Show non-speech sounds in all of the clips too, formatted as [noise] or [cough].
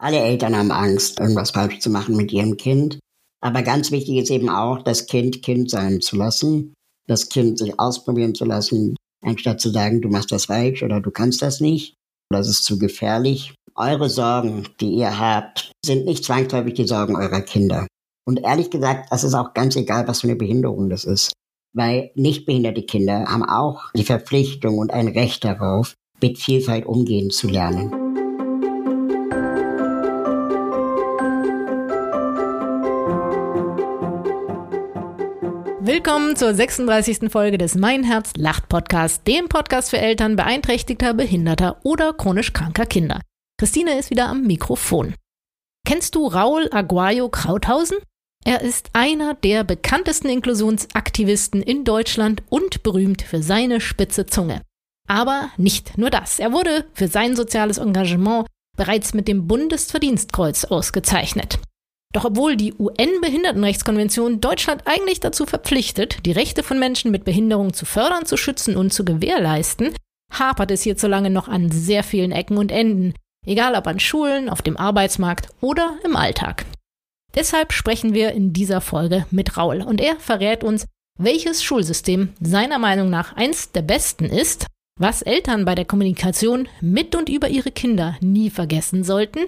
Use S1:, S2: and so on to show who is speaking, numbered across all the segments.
S1: Alle Eltern haben Angst, irgendwas falsch zu machen mit ihrem Kind. Aber ganz wichtig ist eben auch, das Kind Kind sein zu lassen, das Kind sich ausprobieren zu lassen, anstatt zu sagen, du machst das falsch oder du kannst das nicht, das ist zu gefährlich. Eure Sorgen, die ihr habt, sind nicht zwangsläufig die Sorgen eurer Kinder. Und ehrlich gesagt, das ist auch ganz egal, was für eine Behinderung das ist. Weil nichtbehinderte Kinder haben auch die Verpflichtung und ein Recht darauf, mit Vielfalt umgehen zu lernen.
S2: Willkommen zur 36. Folge des Mein Herz lacht Podcast, dem Podcast für Eltern beeinträchtigter, behinderter oder chronisch kranker Kinder. Christine ist wieder am Mikrofon. Kennst du Raul Aguayo Krauthausen? Er ist einer der bekanntesten Inklusionsaktivisten in Deutschland und berühmt für seine spitze Zunge. Aber nicht nur das. Er wurde für sein soziales Engagement bereits mit dem Bundesverdienstkreuz ausgezeichnet. Doch obwohl die UN-Behindertenrechtskonvention Deutschland eigentlich dazu verpflichtet, die Rechte von Menschen mit Behinderung zu fördern, zu schützen und zu gewährleisten, hapert es hierzulange noch an sehr vielen Ecken und Enden, egal ob an Schulen, auf dem Arbeitsmarkt oder im Alltag. Deshalb sprechen wir in dieser Folge mit Raul und er verrät uns, welches Schulsystem seiner Meinung nach eins der besten ist, was Eltern bei der Kommunikation mit und über ihre Kinder nie vergessen sollten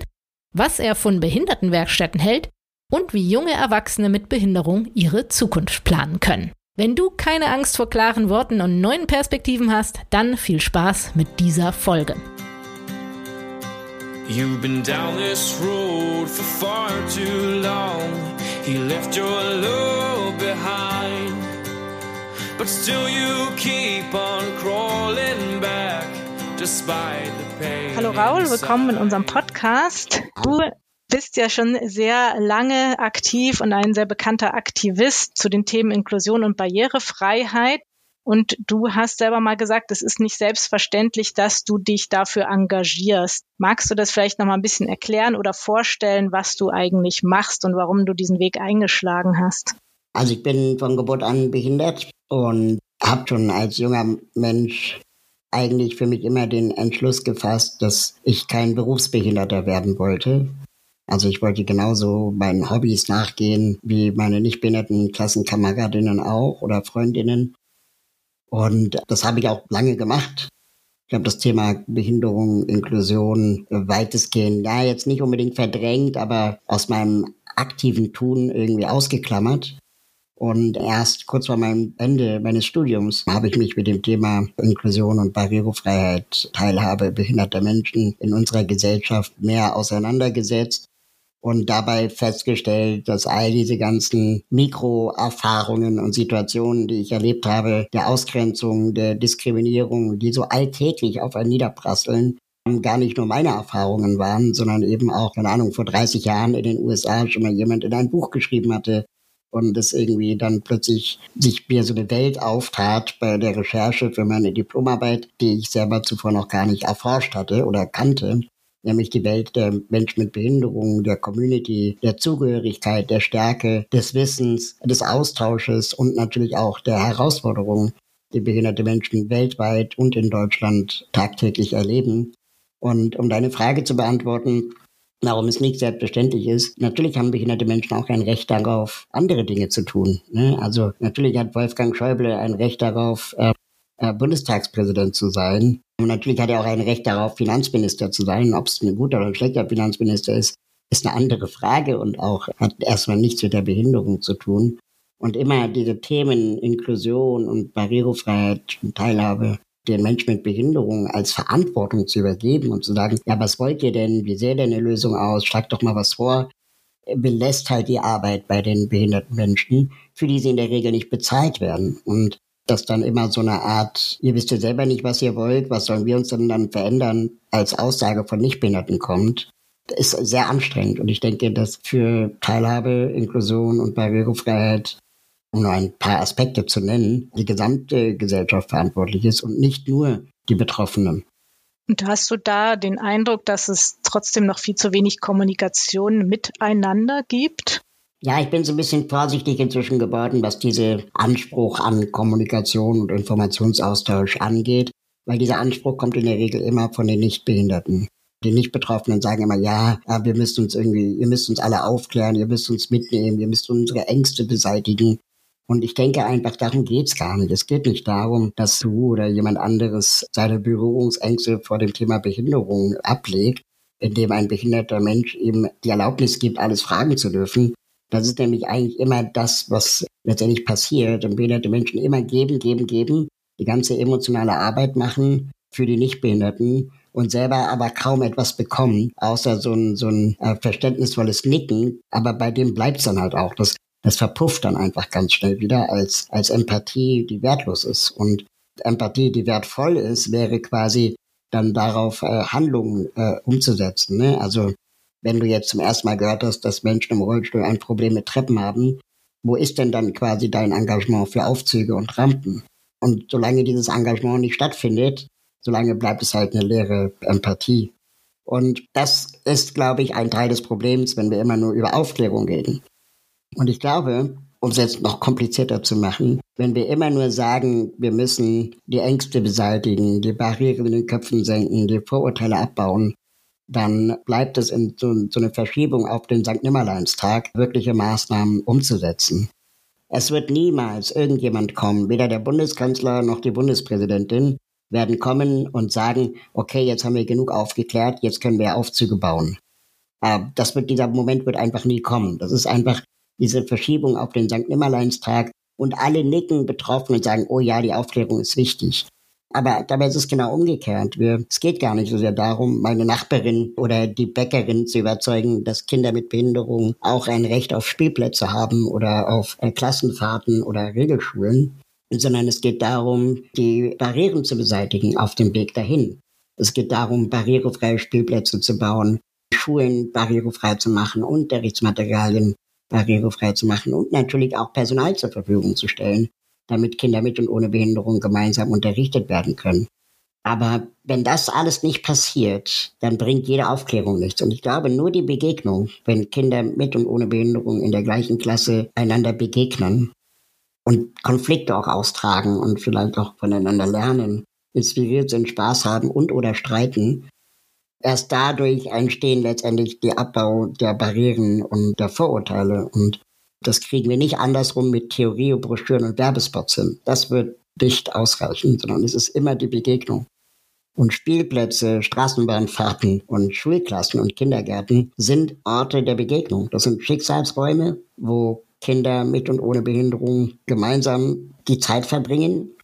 S2: was er von Behindertenwerkstätten hält und wie junge Erwachsene mit Behinderung ihre Zukunft planen können. Wenn du keine Angst vor klaren Worten und neuen Perspektiven hast, dann viel Spaß mit dieser Folge. You've been down this road for far too long. He left your love behind. But still you keep on crawling back. Hallo Raul, willkommen in unserem Podcast. Du bist ja schon sehr lange aktiv und ein sehr bekannter Aktivist zu den Themen Inklusion und Barrierefreiheit. Und du hast selber mal gesagt, es ist nicht selbstverständlich, dass du dich dafür engagierst. Magst du das vielleicht noch mal ein bisschen erklären oder vorstellen, was du eigentlich machst und warum du diesen Weg eingeschlagen hast?
S1: Also ich bin von Geburt an behindert und habe schon als junger Mensch eigentlich für mich immer den Entschluss gefasst, dass ich kein Berufsbehinderter werden wollte. Also ich wollte genauso meinen Hobbys nachgehen wie meine nicht behinderten Klassenkameradinnen auch oder Freundinnen. Und das habe ich auch lange gemacht. Ich habe das Thema Behinderung, Inklusion weitestgehend, ja, jetzt nicht unbedingt verdrängt, aber aus meinem aktiven Tun irgendwie ausgeklammert. Und erst kurz vor meinem Ende meines Studiums habe ich mich mit dem Thema Inklusion und Barrierefreiheit, Teilhabe behinderter Menschen in unserer Gesellschaft mehr auseinandergesetzt und dabei festgestellt, dass all diese ganzen Mikroerfahrungen und Situationen, die ich erlebt habe, der Ausgrenzung, der Diskriminierung, die so alltäglich auf einen niederprasseln, gar nicht nur meine Erfahrungen waren, sondern eben auch, keine Ahnung, vor 30 Jahren in den USA schon mal jemand in ein Buch geschrieben hatte, und es irgendwie dann plötzlich sich mir so eine Welt auftat bei der Recherche für meine Diplomarbeit, die ich selber zuvor noch gar nicht erforscht hatte oder kannte, nämlich die Welt der Menschen mit Behinderungen, der Community, der Zugehörigkeit, der Stärke, des Wissens, des Austausches und natürlich auch der Herausforderungen, die behinderte Menschen weltweit und in Deutschland tagtäglich erleben. Und um deine Frage zu beantworten, warum es nicht selbstverständlich ist. Natürlich haben behinderte Menschen auch ein Recht darauf, andere Dinge zu tun. Ne? Also natürlich hat Wolfgang Schäuble ein Recht darauf, äh, äh, Bundestagspräsident zu sein. Und natürlich hat er auch ein Recht darauf, Finanzminister zu sein. Ob es ein guter oder ein schlechter Finanzminister ist, ist eine andere Frage und auch hat erstmal nichts mit der Behinderung zu tun. Und immer diese Themen Inklusion und Barrierefreiheit und Teilhabe den Menschen mit Behinderung als Verantwortung zu übergeben und zu sagen, ja, was wollt ihr denn? Wie sähe denn eine Lösung aus? Schlagt doch mal was vor. Belässt halt die Arbeit bei den behinderten Menschen, für die sie in der Regel nicht bezahlt werden. Und dass dann immer so eine Art, ihr wisst ja selber nicht, was ihr wollt, was sollen wir uns denn dann verändern, als Aussage von Nichtbehinderten kommt, ist sehr anstrengend. Und ich denke, dass für Teilhabe, Inklusion und Barrierefreiheit um nur ein paar Aspekte zu nennen, die gesamte Gesellschaft verantwortlich ist und nicht nur die Betroffenen.
S2: Und hast du da den Eindruck, dass es trotzdem noch viel zu wenig Kommunikation miteinander gibt?
S1: Ja, ich bin so ein bisschen vorsichtig inzwischen geworden, was diese Anspruch an Kommunikation und Informationsaustausch angeht, weil dieser Anspruch kommt in der Regel immer von den Nichtbehinderten. Die Nicht-Betroffenen sagen immer, ja, wir müssen uns irgendwie, ihr müsst uns alle aufklären, ihr müsst uns mitnehmen, ihr müsst unsere Ängste beseitigen. Und ich denke einfach, darum geht's gar nicht. Es geht nicht darum, dass du oder jemand anderes seine Berührungsängste vor dem Thema Behinderung ablegt, indem ein behinderter Mensch ihm die Erlaubnis gibt, alles fragen zu dürfen. Das ist nämlich eigentlich immer das, was letztendlich passiert. Und behinderte Menschen immer geben, geben, geben, die ganze emotionale Arbeit machen für die Nichtbehinderten und selber aber kaum etwas bekommen, außer so ein, so ein äh, verständnisvolles Nicken. Aber bei dem bleibt's dann halt auch. Das, das verpufft dann einfach ganz schnell wieder als, als Empathie, die wertlos ist. Und Empathie, die wertvoll ist, wäre quasi dann darauf äh, Handlungen äh, umzusetzen. Ne? Also wenn du jetzt zum ersten Mal gehört hast, dass Menschen im Rollstuhl ein Problem mit Treppen haben, wo ist denn dann quasi dein Engagement für Aufzüge und Rampen? Und solange dieses Engagement nicht stattfindet, solange bleibt es halt eine leere Empathie. Und das ist, glaube ich, ein Teil des Problems, wenn wir immer nur über Aufklärung reden. Und ich glaube, um es jetzt noch komplizierter zu machen, wenn wir immer nur sagen, wir müssen die Ängste beseitigen, die Barrieren in den Köpfen senken, die Vorurteile abbauen, dann bleibt es in so, so eine Verschiebung auf den St. Nimmerleinstag, wirkliche Maßnahmen umzusetzen. Es wird niemals irgendjemand kommen, weder der Bundeskanzler noch die Bundespräsidentin werden kommen und sagen, okay, jetzt haben wir genug aufgeklärt, jetzt können wir Aufzüge bauen. Äh, das wird, dieser Moment wird einfach nie kommen. Das ist einfach diese Verschiebung auf den St. Nimmerleinstag und alle nicken betroffen und sagen, oh ja, die Aufklärung ist wichtig. Aber dabei ist es genau umgekehrt. Wir, es geht gar nicht so sehr darum, meine Nachbarin oder die Bäckerin zu überzeugen, dass Kinder mit Behinderung auch ein Recht auf Spielplätze haben oder auf äh, Klassenfahrten oder Regelschulen, sondern es geht darum, die Barrieren zu beseitigen auf dem Weg dahin. Es geht darum, barrierefreie Spielplätze zu bauen, Schulen barrierefrei zu machen, Unterrichtsmaterialien barrierefrei zu machen und natürlich auch Personal zur Verfügung zu stellen, damit Kinder mit und ohne Behinderung gemeinsam unterrichtet werden können. Aber wenn das alles nicht passiert, dann bringt jede Aufklärung nichts. Und ich glaube, nur die Begegnung, wenn Kinder mit und ohne Behinderung in der gleichen Klasse einander begegnen und Konflikte auch austragen und vielleicht auch voneinander lernen, inspiriert sind, Spaß haben und oder streiten, erst dadurch entstehen letztendlich die Abbau der Barrieren und der Vorurteile. Und das kriegen wir nicht andersrum mit Theorie, Broschüren und Werbespots hin. Das wird nicht ausreichen, sondern es ist immer die Begegnung. Und Spielplätze, Straßenbahnfahrten und Schulklassen und Kindergärten sind Orte der Begegnung. Das sind Schicksalsräume, wo Kinder mit und ohne Behinderung gemeinsam die Zeit verbringen.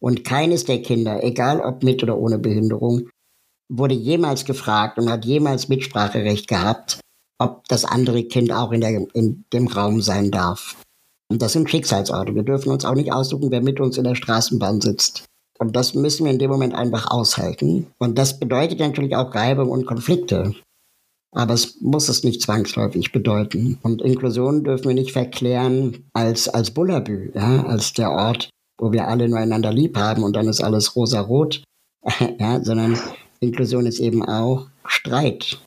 S1: Und keines der Kinder, egal ob mit oder ohne Behinderung, wurde jemals gefragt und hat jemals Mitspracherecht gehabt, ob das andere Kind auch in, der, in dem Raum sein darf. Und das sind Schicksalsorte. Wir dürfen uns auch nicht aussuchen, wer mit uns in der Straßenbahn sitzt. Und das müssen wir in dem Moment einfach aushalten. Und das bedeutet natürlich auch Reibung und Konflikte. Aber es muss es nicht zwangsläufig bedeuten. Und Inklusion dürfen wir nicht verklären als, als Bullabü, ja, als der Ort, wo wir alle nur einander lieb haben und dann ist alles rosa-rot, [laughs] ja, sondern Inklusion ist eben auch Streit.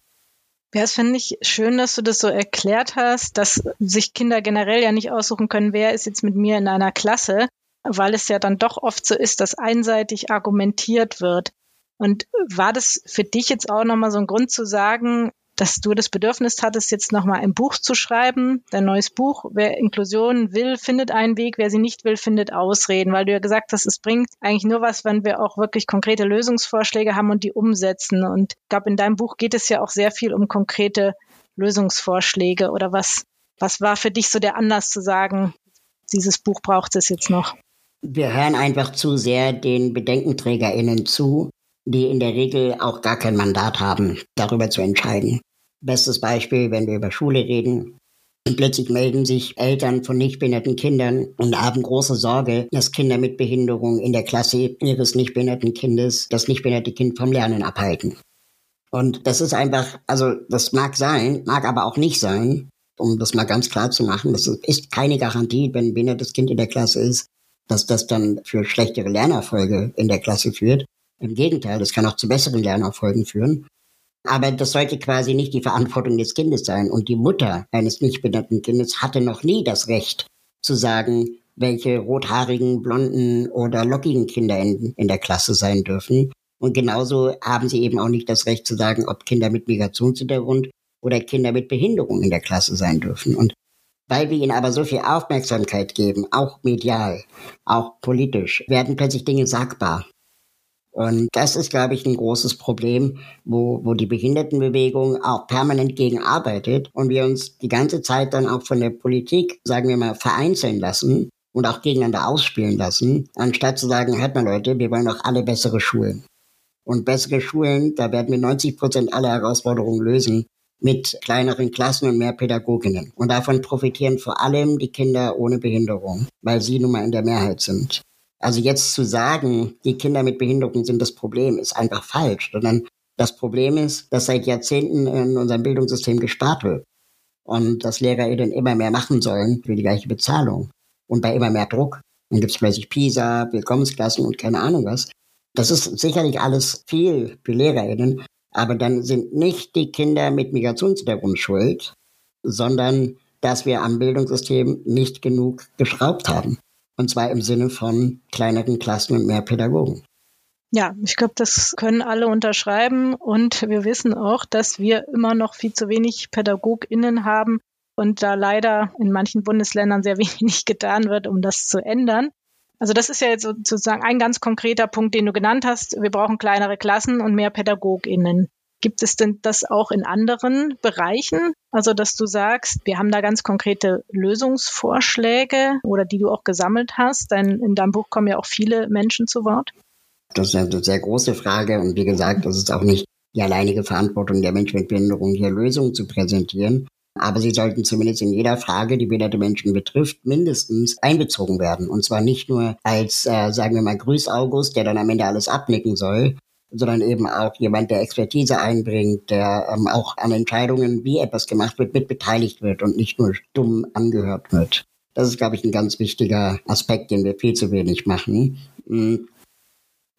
S2: Ja, es finde ich schön, dass du das so erklärt hast, dass sich Kinder generell ja nicht aussuchen können, wer ist jetzt mit mir in einer Klasse, weil es ja dann doch oft so ist, dass einseitig argumentiert wird. Und war das für dich jetzt auch nochmal so ein Grund zu sagen, dass du das Bedürfnis hattest, jetzt nochmal ein Buch zu schreiben, dein neues Buch. Wer Inklusion will, findet einen Weg. Wer sie nicht will, findet Ausreden, weil du ja gesagt hast, es bringt eigentlich nur was, wenn wir auch wirklich konkrete Lösungsvorschläge haben und die umsetzen. Und ich glaube, in deinem Buch geht es ja auch sehr viel um konkrete Lösungsvorschläge oder was, was war für dich so der Anlass zu sagen, dieses Buch braucht es jetzt noch?
S1: Wir hören einfach zu sehr den BedenkenträgerInnen zu, die in der Regel auch gar kein Mandat haben, darüber zu entscheiden. Bestes Beispiel, wenn wir über Schule reden. Und plötzlich melden sich Eltern von nicht behinderten Kindern und haben große Sorge, dass Kinder mit Behinderung in der Klasse ihres nicht behinderten Kindes das nicht behinderte Kind vom Lernen abhalten. Und das ist einfach, also das mag sein, mag aber auch nicht sein, um das mal ganz klar zu machen. Das ist keine Garantie, wenn ein behindertes Kind in der Klasse ist, dass das dann für schlechtere Lernerfolge in der Klasse führt. Im Gegenteil, das kann auch zu besseren Lernerfolgen führen. Aber das sollte quasi nicht die Verantwortung des Kindes sein. Und die Mutter eines nicht behinderten Kindes hatte noch nie das Recht zu sagen, welche rothaarigen, blonden oder lockigen Kinder in, in der Klasse sein dürfen. Und genauso haben sie eben auch nicht das Recht zu sagen, ob Kinder mit Migrationshintergrund oder Kinder mit Behinderung in der Klasse sein dürfen. Und weil wir ihnen aber so viel Aufmerksamkeit geben, auch medial, auch politisch, werden plötzlich Dinge sagbar. Und das ist, glaube ich, ein großes Problem, wo, wo die Behindertenbewegung auch permanent gegen arbeitet und wir uns die ganze Zeit dann auch von der Politik, sagen wir mal, vereinzeln lassen und auch gegeneinander ausspielen lassen, anstatt zu sagen, hört mal Leute, wir wollen doch alle bessere Schulen. Und bessere Schulen, da werden wir 90 Prozent aller Herausforderungen lösen mit kleineren Klassen und mehr Pädagoginnen. Und davon profitieren vor allem die Kinder ohne Behinderung, weil sie nun mal in der Mehrheit sind. Also jetzt zu sagen, die Kinder mit Behinderung sind das Problem, ist einfach falsch, sondern das Problem ist, dass seit Jahrzehnten in unserem Bildungssystem gespart wird und dass LehrerInnen immer mehr machen sollen für die gleiche Bezahlung und bei immer mehr Druck. Dann gibt es plötzlich PISA, Willkommensklassen und keine Ahnung was. Das ist sicherlich alles viel für LehrerInnen, aber dann sind nicht die Kinder mit Migrationshintergrund schuld, sondern dass wir am Bildungssystem nicht genug geschraubt haben. Und zwar im Sinne von kleineren Klassen und mehr Pädagogen.
S2: Ja, ich glaube, das können alle unterschreiben. Und wir wissen auch, dass wir immer noch viel zu wenig PädagogInnen haben und da leider in manchen Bundesländern sehr [laughs] wenig getan wird, um das zu ändern. Also das ist ja jetzt sozusagen ein ganz konkreter Punkt, den du genannt hast. Wir brauchen kleinere Klassen und mehr PädagogInnen. Gibt es denn das auch in anderen Bereichen? Also, dass du sagst, wir haben da ganz konkrete Lösungsvorschläge oder die du auch gesammelt hast. Denn in deinem Buch kommen ja auch viele Menschen zu Wort.
S1: Das ist eine sehr große Frage und wie gesagt, das ist auch nicht die alleinige Verantwortung der Menschen mit Behinderung, hier Lösungen zu präsentieren. Aber sie sollten zumindest in jeder Frage, die behinderte Menschen betrifft, mindestens einbezogen werden. Und zwar nicht nur als, äh, sagen wir mal, Grüß August, der dann am Ende alles abnicken soll, sondern eben auch jemand, der Expertise einbringt, der ähm, auch an Entscheidungen, wie etwas gemacht wird, mit beteiligt wird und nicht nur stumm angehört wird. Das ist, glaube ich, ein ganz wichtiger Aspekt, den wir viel zu wenig machen. Mhm.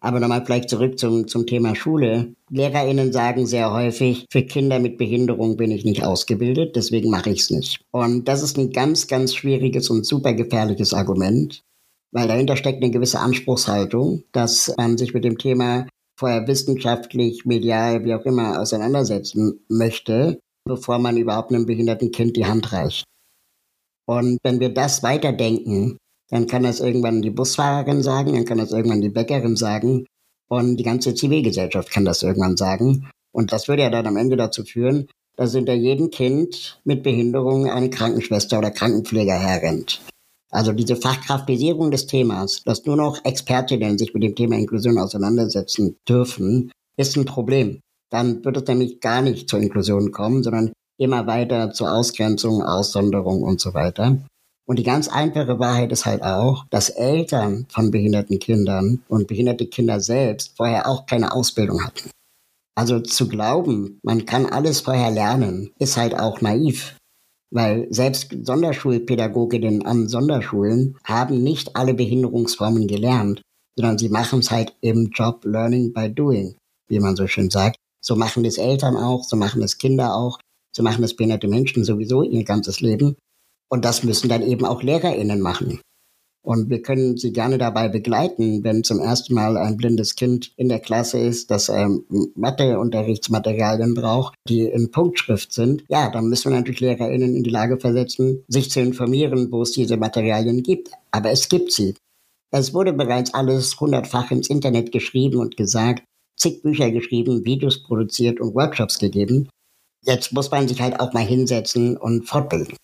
S1: Aber nochmal vielleicht zurück zum, zum Thema Schule. LehrerInnen sagen sehr häufig, für Kinder mit Behinderung bin ich nicht ausgebildet, deswegen mache ich es nicht. Und das ist ein ganz, ganz schwieriges und super gefährliches Argument, weil dahinter steckt eine gewisse Anspruchshaltung, dass man sich mit dem Thema vorher wissenschaftlich, medial, wie auch immer auseinandersetzen möchte, bevor man überhaupt einem behinderten Kind die Hand reicht. Und wenn wir das weiterdenken, dann kann das irgendwann die Busfahrerin sagen, dann kann das irgendwann die Bäckerin sagen und die ganze Zivilgesellschaft kann das irgendwann sagen. Und das würde ja dann am Ende dazu führen, dass hinter jedem Kind mit Behinderung eine Krankenschwester oder Krankenpfleger herrennt. Also diese Fachkraftisierung des Themas, dass nur noch Expertinnen sich mit dem Thema Inklusion auseinandersetzen dürfen, ist ein Problem. Dann wird es nämlich gar nicht zur Inklusion kommen, sondern immer weiter zur Ausgrenzung, Aussonderung und so weiter. Und die ganz einfache Wahrheit ist halt auch, dass Eltern von behinderten Kindern und behinderte Kinder selbst vorher auch keine Ausbildung hatten. Also zu glauben, man kann alles vorher lernen, ist halt auch naiv. Weil selbst Sonderschulpädagoginnen an Sonderschulen haben nicht alle Behinderungsformen gelernt, sondern sie machen es halt im Job Learning by Doing, wie man so schön sagt. So machen es Eltern auch, so machen es Kinder auch, so machen es behinderte Menschen sowieso ihr ganzes Leben. Und das müssen dann eben auch LehrerInnen machen. Und wir können sie gerne dabei begleiten, wenn zum ersten Mal ein blindes Kind in der Klasse ist, das ähm, Matheunterrichtsmaterialien braucht, die in Punktschrift sind. Ja, dann müssen wir natürlich LehrerInnen in die Lage versetzen, sich zu informieren, wo es diese Materialien gibt. Aber es gibt sie. Es wurde bereits alles hundertfach ins Internet geschrieben und gesagt, zig Bücher geschrieben, Videos produziert und Workshops gegeben. Jetzt muss man sich halt auch mal hinsetzen und fortbilden.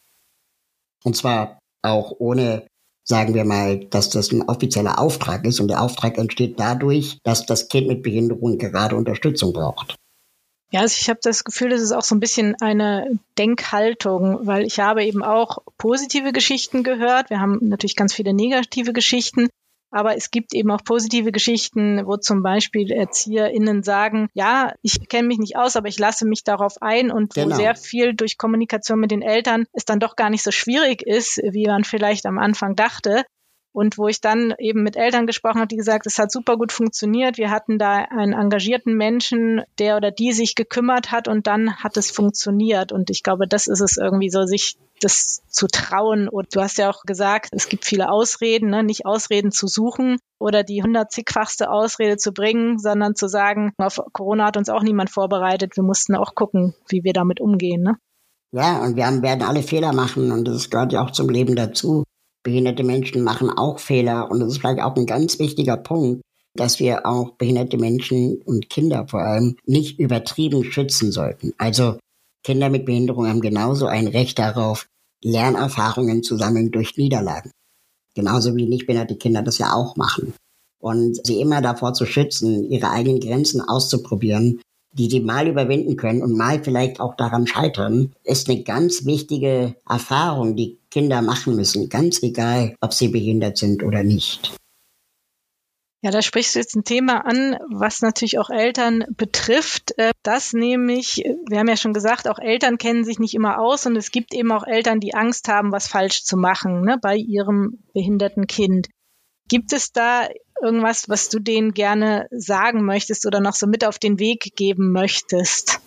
S1: Und zwar auch ohne sagen wir mal, dass das ein offizieller Auftrag ist und der Auftrag entsteht dadurch, dass das Kind mit Behinderung gerade Unterstützung braucht.
S2: Ja, also ich habe das Gefühl, das ist auch so ein bisschen eine Denkhaltung, weil ich habe eben auch positive Geschichten gehört. Wir haben natürlich ganz viele negative Geschichten. Aber es gibt eben auch positive Geschichten, wo zum Beispiel ErzieherInnen sagen, ja, ich kenne mich nicht aus, aber ich lasse mich darauf ein und genau. wo sehr viel durch Kommunikation mit den Eltern es dann doch gar nicht so schwierig ist, wie man vielleicht am Anfang dachte. Und wo ich dann eben mit Eltern gesprochen habe, die gesagt, es hat super gut funktioniert. Wir hatten da einen engagierten Menschen, der oder die sich gekümmert hat und dann hat es funktioniert. Und ich glaube, das ist es irgendwie so, sich das zu trauen. Und du hast ja auch gesagt, es gibt viele Ausreden, ne? nicht Ausreden zu suchen oder die hundertzigfachste Ausrede zu bringen, sondern zu sagen, auf Corona hat uns auch niemand vorbereitet. Wir mussten auch gucken, wie wir damit umgehen. Ne?
S1: Ja, und wir haben, werden alle Fehler machen und das gehört ja auch zum Leben dazu. Behinderte Menschen machen auch Fehler und das ist vielleicht auch ein ganz wichtiger Punkt, dass wir auch behinderte Menschen und Kinder vor allem nicht übertrieben schützen sollten. Also Kinder mit Behinderung haben genauso ein Recht darauf, Lernerfahrungen zu sammeln durch Niederlagen. Genauso wie nicht behinderte Kinder das ja auch machen. Und sie immer davor zu schützen, ihre eigenen Grenzen auszuprobieren, die sie mal überwinden können und mal vielleicht auch daran scheitern, ist eine ganz wichtige Erfahrung, die Kinder machen müssen, ganz egal, ob sie behindert sind oder nicht.
S2: Ja, da sprichst du jetzt ein Thema an, was natürlich auch Eltern betrifft. Äh, das nämlich, wir haben ja schon gesagt, auch Eltern kennen sich nicht immer aus und es gibt eben auch Eltern, die Angst haben, was falsch zu machen ne, bei ihrem behinderten Kind. Gibt es da irgendwas, was du denen gerne sagen möchtest oder noch so mit auf den Weg geben möchtest?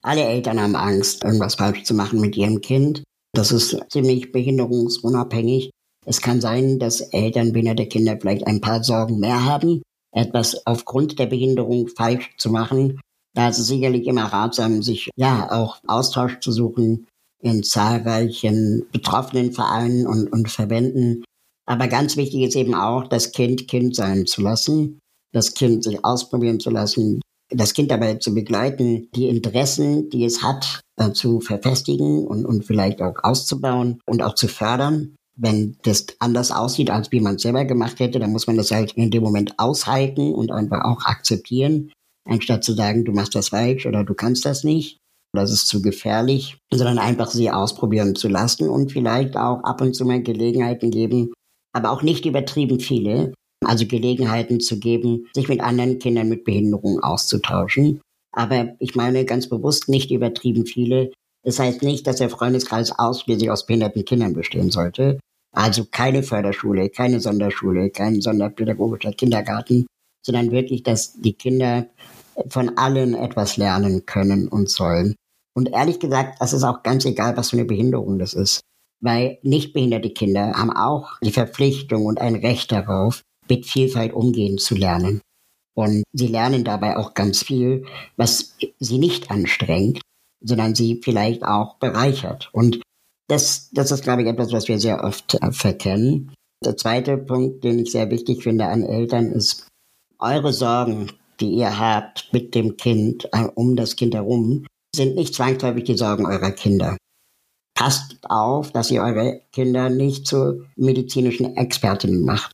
S1: Alle Eltern haben Angst, irgendwas falsch zu machen mit ihrem Kind. Das ist ziemlich behinderungsunabhängig. Es kann sein, dass Eltern behinderte Kinder vielleicht ein paar Sorgen mehr haben, etwas aufgrund der Behinderung falsch zu machen. Da ist es sicherlich immer ratsam, sich ja auch Austausch zu suchen in zahlreichen betroffenen Vereinen und, und Verbänden, aber ganz wichtig ist eben auch, das Kind Kind sein zu lassen, das Kind sich ausprobieren zu lassen, das Kind dabei zu begleiten, die Interessen, die es hat, äh, zu verfestigen und, und vielleicht auch auszubauen und auch zu fördern. Wenn das anders aussieht, als wie man es selber gemacht hätte, dann muss man das halt in dem Moment aushalten und einfach auch akzeptieren, anstatt zu sagen, du machst das falsch oder du kannst das nicht das ist zu gefährlich, sondern einfach sie ausprobieren zu lassen und vielleicht auch ab und zu mal Gelegenheiten geben, aber auch nicht übertrieben viele, also Gelegenheiten zu geben, sich mit anderen Kindern mit Behinderung auszutauschen. Aber ich meine ganz bewusst nicht übertrieben viele. Das heißt nicht, dass der Freundeskreis ausschließlich aus behinderten Kindern bestehen sollte. Also keine Förderschule, keine Sonderschule, kein sonderpädagogischer Kindergarten, sondern wirklich, dass die Kinder von allen etwas lernen können und sollen. Und ehrlich gesagt, das ist auch ganz egal, was für eine Behinderung das ist weil nichtbehinderte Kinder haben auch die Verpflichtung und ein Recht darauf, mit Vielfalt umgehen zu lernen. Und sie lernen dabei auch ganz viel, was sie nicht anstrengt, sondern sie vielleicht auch bereichert. Und das, das ist, glaube ich, etwas, was wir sehr oft äh, verkennen. Der zweite Punkt, den ich sehr wichtig finde an Eltern, ist eure Sorgen, die ihr habt mit dem Kind, äh, um das Kind herum, sind nicht zwangsläufig die Sorgen eurer Kinder passt auf, dass ihr eure Kinder nicht zu medizinischen Expertinnen macht,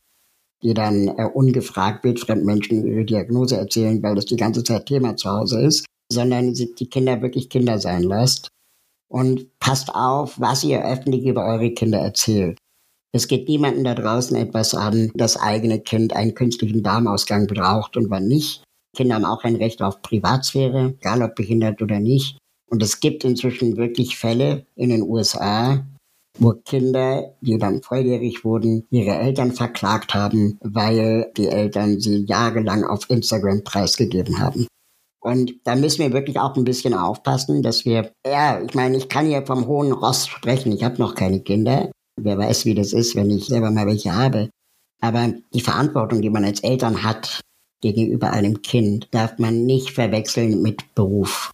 S1: die dann äh, ungefragt Menschen ihre Diagnose erzählen, weil das die ganze Zeit Thema zu Hause ist, sondern die Kinder wirklich Kinder sein lasst. Und passt auf, was ihr öffentlich über eure Kinder erzählt. Es geht niemandem da draußen etwas an, das eigene Kind einen künstlichen Darmausgang braucht und wann nicht. Kinder haben auch ein Recht auf Privatsphäre, egal ob behindert oder nicht. Und es gibt inzwischen wirklich Fälle in den USA, wo Kinder, die dann volljährig wurden, ihre Eltern verklagt haben, weil die Eltern sie jahrelang auf Instagram preisgegeben haben. Und da müssen wir wirklich auch ein bisschen aufpassen, dass wir, ja, ich meine, ich kann hier vom hohen Ross sprechen. Ich habe noch keine Kinder. Wer weiß, wie das ist, wenn ich selber mal welche habe. Aber die Verantwortung, die man als Eltern hat gegenüber einem Kind, darf man nicht verwechseln mit Beruf.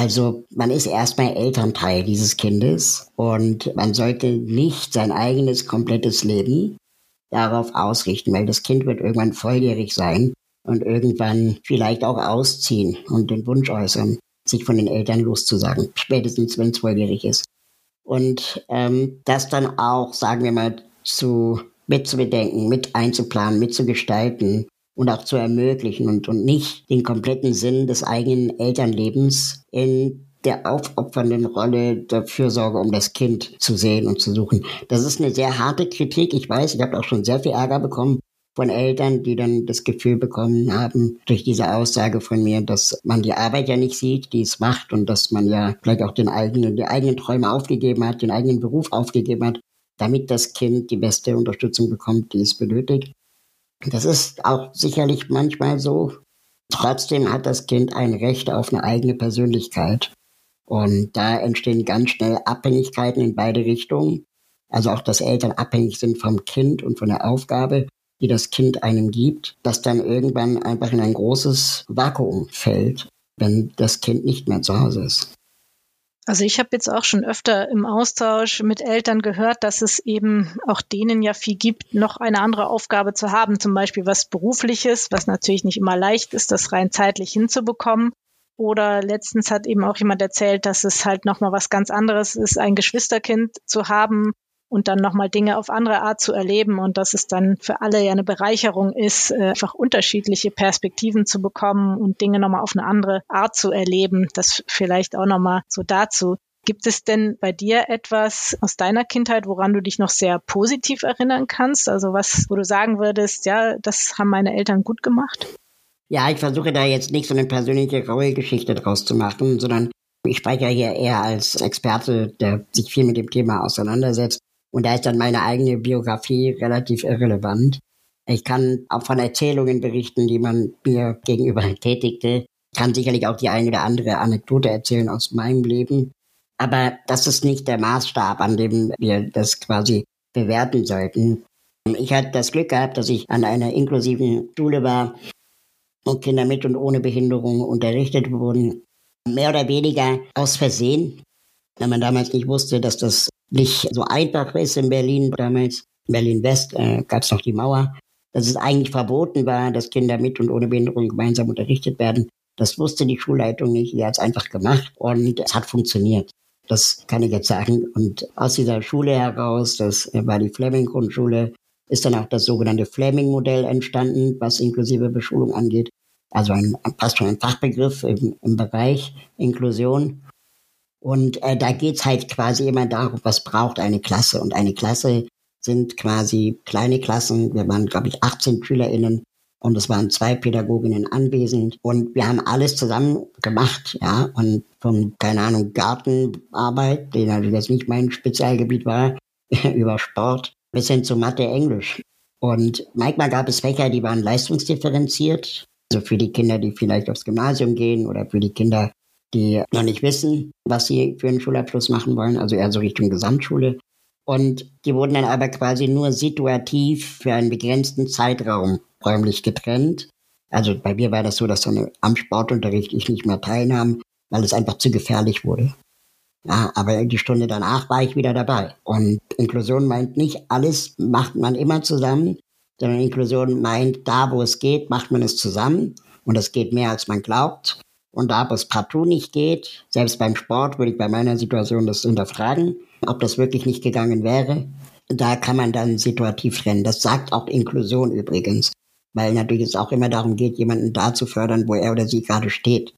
S1: Also man ist erstmal Elternteil dieses Kindes und man sollte nicht sein eigenes komplettes Leben darauf ausrichten, weil das Kind wird irgendwann volljährig sein und irgendwann vielleicht auch ausziehen und den Wunsch äußern, sich von den Eltern loszusagen, spätestens wenn es volljährig ist. Und ähm, das dann auch, sagen wir mal, zu mitzubedenken, mit einzuplanen, mitzugestalten und auch zu ermöglichen und, und nicht den kompletten Sinn des eigenen Elternlebens in der aufopfernden Rolle der Fürsorge um das Kind zu sehen und zu suchen. Das ist eine sehr harte Kritik. Ich weiß, ich habe auch schon sehr viel Ärger bekommen von Eltern, die dann das Gefühl bekommen haben, durch diese Aussage von mir, dass man die Arbeit ja nicht sieht, die es macht und dass man ja vielleicht auch den eigenen, die eigenen Träume aufgegeben hat, den eigenen Beruf aufgegeben hat damit das Kind die beste Unterstützung bekommt, die es benötigt. Das ist auch sicherlich manchmal so. Trotzdem hat das Kind ein Recht auf eine eigene Persönlichkeit. Und da entstehen ganz schnell Abhängigkeiten in beide Richtungen. Also auch, dass Eltern abhängig sind vom Kind und von der Aufgabe, die das Kind einem gibt, das dann irgendwann einfach in ein großes Vakuum fällt, wenn das Kind nicht mehr zu Hause ist.
S2: Also ich habe jetzt auch schon öfter im Austausch mit Eltern gehört, dass es eben auch denen ja viel gibt, noch eine andere Aufgabe zu haben, zum Beispiel was berufliches, was natürlich nicht immer leicht ist, das rein zeitlich hinzubekommen. Oder letztens hat eben auch jemand erzählt, dass es halt nochmal was ganz anderes ist, ein Geschwisterkind zu haben, und dann nochmal Dinge auf andere Art zu erleben und dass es dann für alle ja eine Bereicherung ist, äh, einfach unterschiedliche Perspektiven zu bekommen und Dinge nochmal auf eine andere Art zu erleben. Das vielleicht auch nochmal so dazu. Gibt es denn bei dir etwas aus deiner Kindheit, woran du dich noch sehr positiv erinnern kannst? Also was, wo du sagen würdest, ja, das haben meine Eltern gut gemacht?
S1: Ja, ich versuche da jetzt nicht so eine persönliche Geschichte draus zu machen, sondern ich spreche hier eher als Experte, der sich viel mit dem Thema auseinandersetzt. Und da ist dann meine eigene Biografie relativ irrelevant. Ich kann auch von Erzählungen berichten, die man mir gegenüber [laughs] tätigte. Ich kann sicherlich auch die eine oder andere Anekdote erzählen aus meinem Leben. Aber das ist nicht der Maßstab, an dem wir das quasi bewerten sollten. Ich hatte das Glück gehabt, dass ich an einer inklusiven Schule war und Kinder mit und ohne Behinderung unterrichtet wurden. Mehr oder weniger aus Versehen, weil man damals nicht wusste, dass das nicht so einfach ist in Berlin damals. In Berlin-West äh, gab es noch die Mauer. Dass es eigentlich verboten war, dass Kinder mit und ohne Behinderung gemeinsam unterrichtet werden. Das wusste die Schulleitung nicht. Die hat es einfach gemacht und es hat funktioniert. Das kann ich jetzt sagen. Und aus dieser Schule heraus, das war die Fleming-Grundschule, ist dann auch das sogenannte Fleming-Modell entstanden, was inklusive Beschulung angeht. Also ein, fast schon ein Fachbegriff im, im Bereich Inklusion. Und äh, da geht's halt quasi immer darum, was braucht eine Klasse. Und eine Klasse sind quasi kleine Klassen. Wir waren, glaube ich, 18 SchülerInnen und es waren zwei Pädagoginnen anwesend und wir haben alles zusammen gemacht, ja, und von, keine Ahnung, Gartenarbeit, die natürlich jetzt nicht mein Spezialgebiet war, [laughs] über Sport, bis hin zu Mathe, Englisch. Und manchmal gab es Fächer, die waren leistungsdifferenziert, also für die Kinder, die vielleicht aufs Gymnasium gehen oder für die Kinder, die noch nicht wissen, was sie für einen Schulabschluss machen wollen, also eher so Richtung Gesamtschule. Und die wurden dann aber quasi nur situativ für einen begrenzten Zeitraum räumlich getrennt. Also bei mir war das so, dass dann am Sportunterricht ich nicht mehr teilnahm, weil es einfach zu gefährlich wurde. Ja, aber die Stunde danach war ich wieder dabei. Und Inklusion meint nicht, alles macht man immer zusammen, sondern Inklusion meint, da wo es geht, macht man es zusammen. Und es geht mehr, als man glaubt. Und da es partout nicht geht, selbst beim Sport würde ich bei meiner Situation das hinterfragen, ob das wirklich nicht gegangen wäre. Da kann man dann situativ trennen. Das sagt auch Inklusion übrigens, weil natürlich es auch immer darum geht, jemanden da zu fördern, wo er oder sie gerade steht.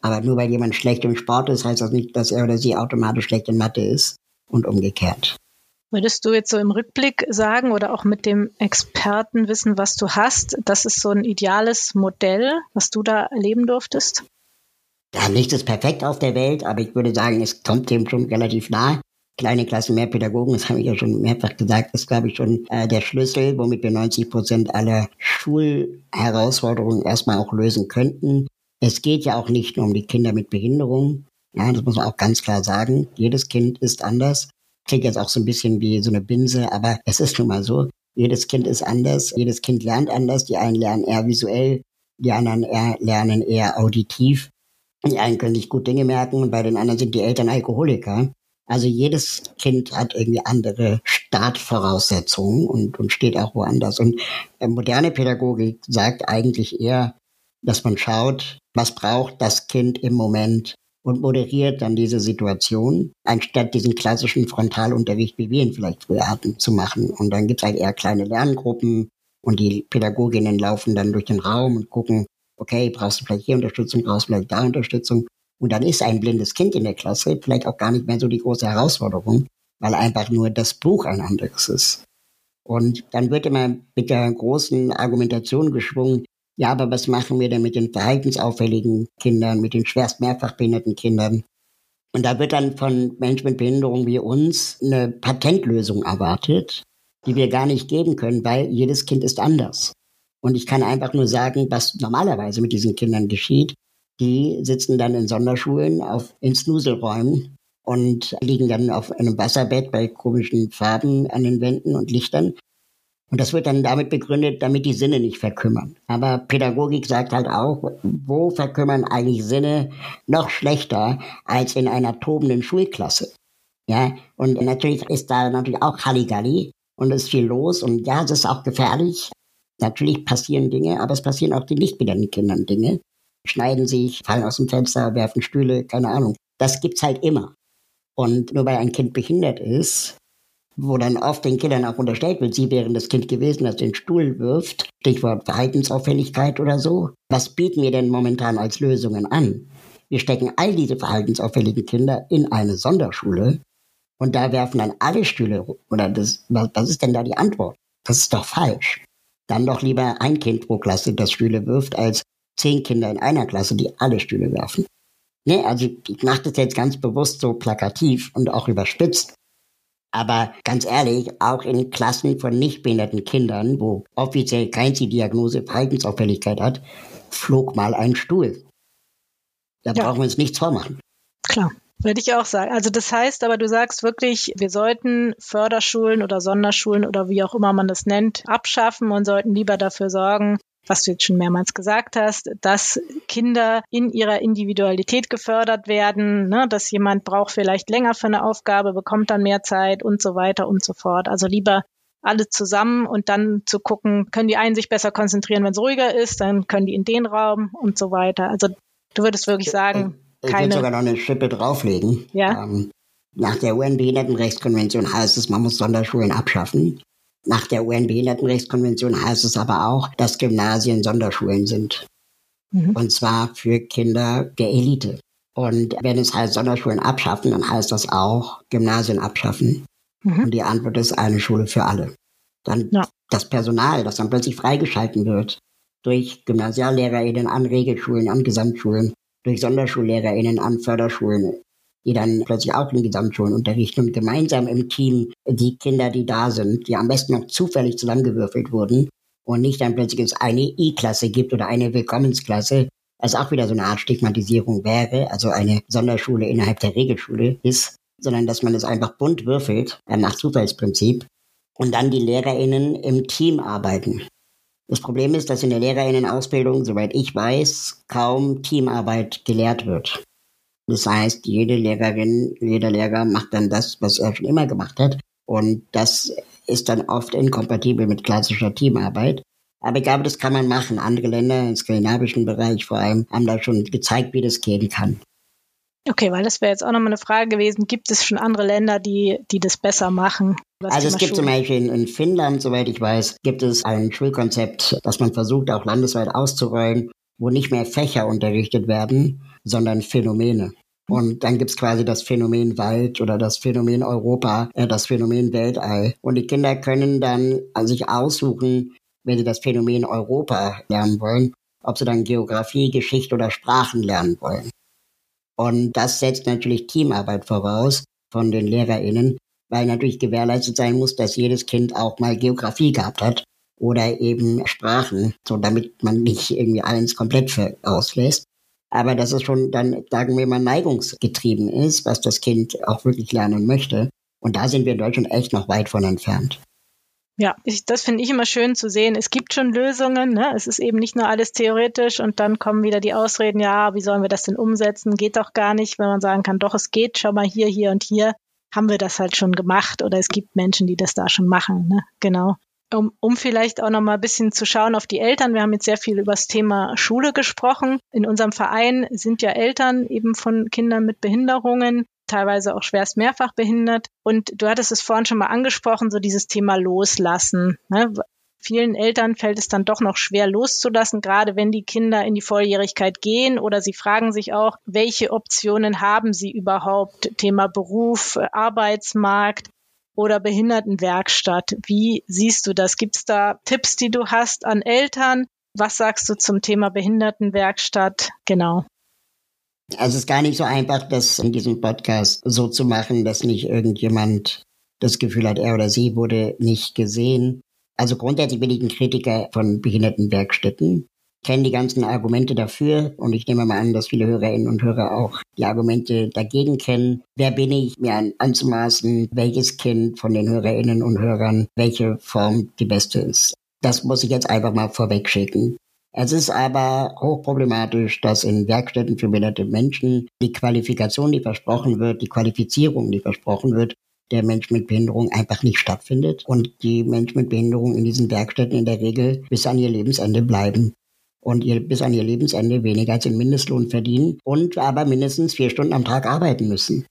S1: Aber nur weil jemand schlecht im Sport ist, heißt das nicht, dass er oder sie automatisch schlecht in Mathe ist und umgekehrt.
S2: Würdest du jetzt so im Rückblick sagen oder auch mit dem Expertenwissen, was du hast, das ist so ein ideales Modell, was du da erleben durftest?
S1: Ja, nichts ist perfekt auf der Welt, aber ich würde sagen, es kommt dem schon relativ nah. Kleine Klassen, mehr Pädagogen, das habe ich ja schon mehrfach gesagt, ist, glaube ich, schon äh, der Schlüssel, womit wir 90 Prozent aller Schulherausforderungen erstmal auch lösen könnten. Es geht ja auch nicht nur um die Kinder mit Behinderung. Ja, das muss man auch ganz klar sagen. Jedes Kind ist anders. Klingt jetzt auch so ein bisschen wie so eine Binse, aber es ist nun mal so. Jedes Kind ist anders. Jedes Kind lernt anders. Die einen lernen eher visuell, die anderen eher lernen eher auditiv. Die einen können sich gut Dinge merken und bei den anderen sind die Eltern Alkoholiker. Also jedes Kind hat irgendwie andere Startvoraussetzungen und, und steht auch woanders. Und äh, moderne Pädagogik sagt eigentlich eher, dass man schaut, was braucht das Kind im Moment und moderiert dann diese Situation, anstatt diesen klassischen Frontalunterricht, wie wir ihn vielleicht früher hatten, zu machen. Und dann gibt es halt eher kleine Lerngruppen und die Pädagoginnen laufen dann durch den Raum und gucken, okay, brauchst du vielleicht hier Unterstützung, brauchst du vielleicht da Unterstützung. Und dann ist ein blindes Kind in der Klasse vielleicht auch gar nicht mehr so die große Herausforderung, weil einfach nur das Buch ein anderes ist. Und dann wird immer mit der großen Argumentation geschwungen, ja, aber was machen wir denn mit den verhaltensauffälligen Kindern, mit den schwerst mehrfach behinderten Kindern? Und da wird dann von Menschen mit Behinderung wie uns eine Patentlösung erwartet, die wir gar nicht geben können, weil jedes Kind ist anders. Und ich kann einfach nur sagen, was normalerweise mit diesen Kindern geschieht. Die sitzen dann in Sonderschulen auf, in Snuselräumen und liegen dann auf einem Wasserbett bei komischen Farben an den Wänden und Lichtern. Und das wird dann damit begründet, damit die Sinne nicht verkümmern. Aber Pädagogik sagt halt auch, wo verkümmern eigentlich Sinne noch schlechter als in einer tobenden Schulklasse. Ja, und natürlich ist da natürlich auch Halligalli und es ist viel los und ja, es ist auch gefährlich. Natürlich passieren Dinge, aber es passieren auch den nicht behinderten Kindern Dinge. Schneiden sich, fallen aus dem Fenster, werfen Stühle, keine Ahnung. Das gibt's halt immer. Und nur weil ein Kind behindert ist, wo dann oft den Kindern auch unterstellt wird, sie wären das Kind gewesen, das den Stuhl wirft, Stichwort Verhaltensauffälligkeit oder so. Was bieten wir denn momentan als Lösungen an? Wir stecken all diese verhaltensauffälligen Kinder in eine Sonderschule und da werfen dann alle Stühle oder das, was ist denn da die Antwort? Das ist doch falsch. Dann doch lieber ein Kind pro Klasse, das Stühle wirft, als zehn Kinder in einer Klasse, die alle Stühle werfen. Nee, also ich mache das jetzt ganz bewusst so plakativ und auch überspitzt. Aber ganz ehrlich, auch in Klassen von nicht behinderten Kindern, wo offiziell kein Diagnose Verhaltensauffälligkeit hat, flog mal ein Stuhl. Da ja. brauchen wir uns nichts vormachen.
S2: Klar. Würde ich auch sagen. Also das heißt aber, du sagst wirklich, wir sollten Förderschulen oder Sonderschulen oder wie auch immer man das nennt, abschaffen und sollten lieber dafür sorgen, was du jetzt schon mehrmals gesagt hast, dass Kinder in ihrer Individualität gefördert werden, ne, dass jemand braucht vielleicht länger für eine Aufgabe, bekommt dann mehr Zeit und so weiter und so fort. Also lieber alle zusammen und dann zu gucken, können die einen sich besser konzentrieren, wenn es ruhiger ist, dann können die in den Raum und so weiter. Also du würdest wirklich sagen,
S1: ich würde sogar noch eine Schippe drauflegen.
S2: Ja. Ähm,
S1: nach der UN-Behindertenrechtskonvention heißt es, man muss Sonderschulen abschaffen. Nach der UN-Behindertenrechtskonvention heißt es aber auch, dass Gymnasien Sonderschulen sind. Mhm. Und zwar für Kinder der Elite. Und wenn es heißt Sonderschulen abschaffen, dann heißt das auch Gymnasien abschaffen. Mhm. Und die Antwort ist eine Schule für alle. Dann ja. das Personal, das dann plötzlich freigeschalten wird durch GymnasiallehrerInnen an Regelschulen, an Gesamtschulen, durch SonderschullehrerInnen an Förderschulen, die dann plötzlich auch in Gesamtschulen unterrichten und gemeinsam im Team die Kinder, die da sind, die am besten noch zufällig zusammengewürfelt wurden und nicht dann plötzlich es eine I-Klasse gibt oder eine Willkommensklasse, was auch wieder so eine Art Stigmatisierung wäre, also eine Sonderschule innerhalb der Regelschule ist, sondern dass man es einfach bunt würfelt, äh, nach Zufallsprinzip, und dann die LehrerInnen im Team arbeiten. Das Problem ist, dass in der LehrerInnen-Ausbildung, soweit ich weiß, kaum Teamarbeit gelehrt wird. Das heißt, jede Lehrerin, jeder Lehrer macht dann das, was er schon immer gemacht hat. Und das ist dann oft inkompatibel mit klassischer Teamarbeit. Aber ich glaube, das kann man machen. Andere Länder im skandinavischen Bereich vor allem haben da schon gezeigt, wie das gehen kann.
S2: Okay, weil das wäre jetzt auch nochmal eine Frage gewesen. Gibt es schon andere Länder, die, die das besser machen?
S1: Also es gibt Schule? zum Beispiel in, in, Finnland, soweit ich weiß, gibt es ein Schulkonzept, das man versucht auch landesweit auszurollen, wo nicht mehr Fächer unterrichtet werden, sondern Phänomene. Und dann gibt's quasi das Phänomen Wald oder das Phänomen Europa, äh, das Phänomen Weltall. Und die Kinder können dann sich aussuchen, wenn sie das Phänomen Europa lernen wollen, ob sie dann Geografie, Geschichte oder Sprachen lernen wollen. Und das setzt natürlich Teamarbeit voraus von den LehrerInnen, weil natürlich gewährleistet sein muss, dass jedes Kind auch mal Geografie gehabt hat oder eben Sprachen, so damit man nicht irgendwie eins komplett auslässt. Aber dass es schon dann, sagen wir mal, neigungsgetrieben ist, was das Kind auch wirklich lernen möchte. Und da sind wir in Deutschland echt noch weit von entfernt.
S2: Ja, ich, das finde ich immer schön zu sehen. Es gibt schon Lösungen. Ne? Es ist eben nicht nur alles theoretisch und dann kommen wieder die Ausreden, ja, wie sollen wir das denn umsetzen? Geht doch gar nicht, wenn man sagen kann, doch, es geht, schau mal hier, hier und hier haben wir das halt schon gemacht oder es gibt Menschen, die das da schon machen. Ne? Genau um, um vielleicht auch noch mal ein bisschen zu schauen auf die Eltern. Wir haben jetzt sehr viel über das Thema Schule gesprochen. In unserem Verein sind ja Eltern eben von Kindern mit Behinderungen, teilweise auch schwerst mehrfach behindert. Und du hattest es vorhin schon mal angesprochen, so dieses Thema Loslassen. Ne? Vielen Eltern fällt es dann doch noch schwer loszulassen, gerade wenn die Kinder in die Volljährigkeit gehen oder sie fragen sich auch, welche Optionen haben sie überhaupt? Thema Beruf, Arbeitsmarkt oder Behindertenwerkstatt. Wie siehst du das? Gibt es da Tipps, die du hast an Eltern? Was sagst du zum Thema Behindertenwerkstatt? Genau.
S1: Also es ist gar nicht so einfach, das in diesem Podcast so zu machen, dass nicht irgendjemand das Gefühl hat, er oder sie wurde nicht gesehen. Also grundsätzlich bin ich ein Kritiker von Behindertenwerkstätten kenne die ganzen Argumente dafür und ich nehme mal an, dass viele Hörerinnen und Hörer auch die Argumente dagegen kennen. Wer bin ich, mir anzumaßen, welches Kind von den Hörerinnen und Hörern welche Form die beste ist? Das muss ich jetzt einfach mal vorweg schicken. Es ist aber hochproblematisch, dass in Werkstätten für behinderte Menschen die Qualifikation, die versprochen wird, die Qualifizierung, die versprochen wird, der Mensch mit Behinderung einfach nicht stattfindet und die Menschen mit Behinderung in diesen Werkstätten in der Regel bis an ihr Lebensende bleiben und ihr bis an ihr Lebensende weniger als den Mindestlohn verdienen und aber mindestens vier Stunden am Tag arbeiten müssen.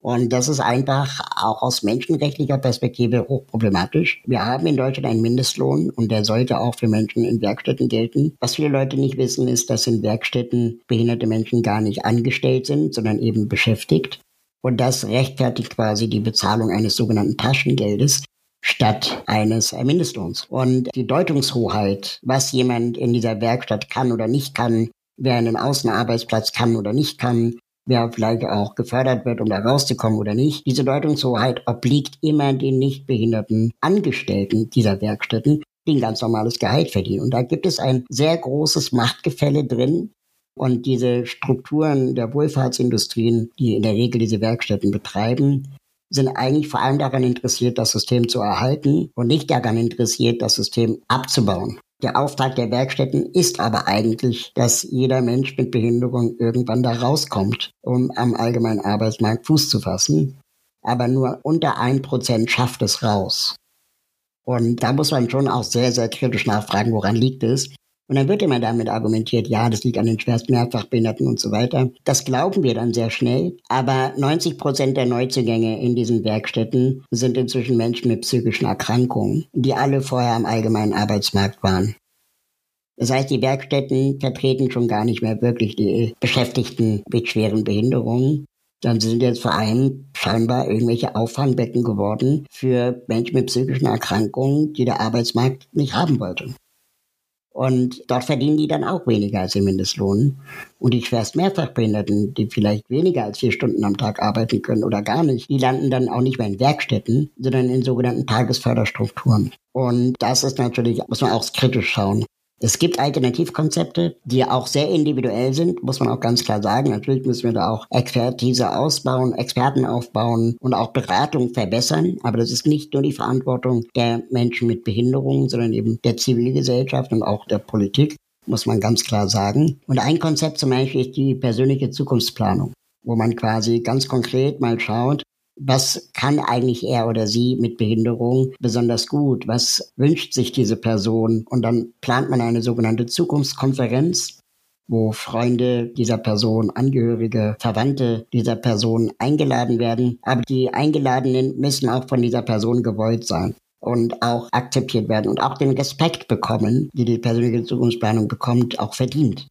S1: Und das ist einfach auch aus menschenrechtlicher Perspektive hochproblematisch. Wir haben in Deutschland einen Mindestlohn und der sollte auch für Menschen in Werkstätten gelten. Was viele Leute nicht wissen, ist, dass in Werkstätten behinderte Menschen gar nicht angestellt sind, sondern eben beschäftigt. Und das rechtfertigt quasi die Bezahlung eines sogenannten Taschengeldes, statt eines Mindestlohns. Und die Deutungshoheit, was jemand in dieser Werkstatt kann oder nicht kann, wer einen Außenarbeitsplatz kann oder nicht kann, wer vielleicht auch gefördert wird, um da rauszukommen oder nicht. Diese Deutungshoheit obliegt immer den nicht behinderten Angestellten dieser Werkstätten, die ein ganz normales Gehalt verdienen. Und da gibt es ein sehr großes Machtgefälle drin. Und diese Strukturen der Wohlfahrtsindustrien, die in der Regel diese Werkstätten betreiben, sind eigentlich vor allem daran interessiert, das System zu erhalten und nicht daran interessiert, das System abzubauen. Der Auftrag der Werkstätten ist aber eigentlich, dass jeder Mensch mit Behinderung irgendwann da rauskommt, um am allgemeinen Arbeitsmarkt Fuß zu fassen. Aber nur unter ein Prozent schafft es raus. Und da muss man schon auch sehr, sehr kritisch nachfragen, woran liegt es. Und dann wird immer damit argumentiert, ja, das liegt an den schwerst Mehrfachbehinderten und so weiter. Das glauben wir dann sehr schnell. Aber 90 Prozent der Neuzugänge in diesen Werkstätten sind inzwischen Menschen mit psychischen Erkrankungen, die alle vorher am allgemeinen Arbeitsmarkt waren. Das heißt, die Werkstätten vertreten schon gar nicht mehr wirklich die Beschäftigten mit schweren Behinderungen. Dann sind jetzt vor allem scheinbar irgendwelche Auffangbecken geworden für Menschen mit psychischen Erkrankungen, die der Arbeitsmarkt nicht haben wollte. Und dort verdienen die dann auch weniger als den Mindestlohn. Und die schwerst Mehrfachbehinderten, die vielleicht weniger als vier Stunden am Tag arbeiten können oder gar nicht, die landen dann auch nicht mehr in Werkstätten, sondern in sogenannten Tagesförderstrukturen. Und das ist natürlich, muss man auch kritisch schauen. Es gibt Alternativkonzepte, die auch sehr individuell sind, muss man auch ganz klar sagen. Natürlich müssen wir da auch Expertise ausbauen, Experten aufbauen und auch Beratung verbessern. Aber das ist nicht nur die Verantwortung der Menschen mit Behinderungen, sondern eben der Zivilgesellschaft und auch der Politik, muss man ganz klar sagen. Und ein Konzept zum Beispiel ist die persönliche Zukunftsplanung, wo man quasi ganz konkret mal schaut, was kann eigentlich er oder sie mit Behinderung besonders gut? Was wünscht sich diese Person? Und dann plant man eine sogenannte Zukunftskonferenz, wo Freunde dieser Person, Angehörige, Verwandte dieser Person eingeladen werden. Aber die Eingeladenen müssen auch von dieser Person gewollt sein und auch akzeptiert werden und auch den Respekt bekommen, die die persönliche Zukunftsplanung bekommt, auch verdient.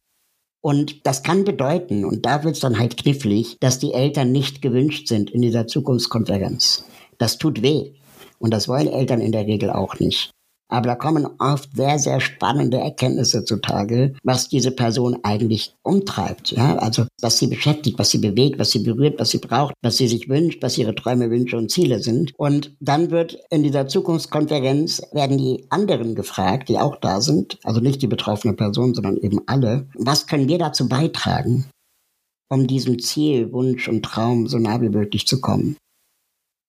S1: Und das kann bedeuten, und da wird es dann halt knifflig, dass die Eltern nicht gewünscht sind in dieser Zukunftskonferenz. Das tut weh. Und das wollen Eltern in der Regel auch nicht. Aber da kommen oft sehr, sehr spannende Erkenntnisse zutage, was diese Person eigentlich umtreibt. Ja? Also was sie beschäftigt, was sie bewegt, was sie berührt, was sie braucht, was sie sich wünscht, was ihre Träume, Wünsche und Ziele sind. Und dann wird in dieser Zukunftskonferenz werden die anderen gefragt, die auch da sind, also nicht die betroffene Person, sondern eben alle, was können wir dazu beitragen, um diesem Ziel, Wunsch und Traum so nah wie möglich zu kommen.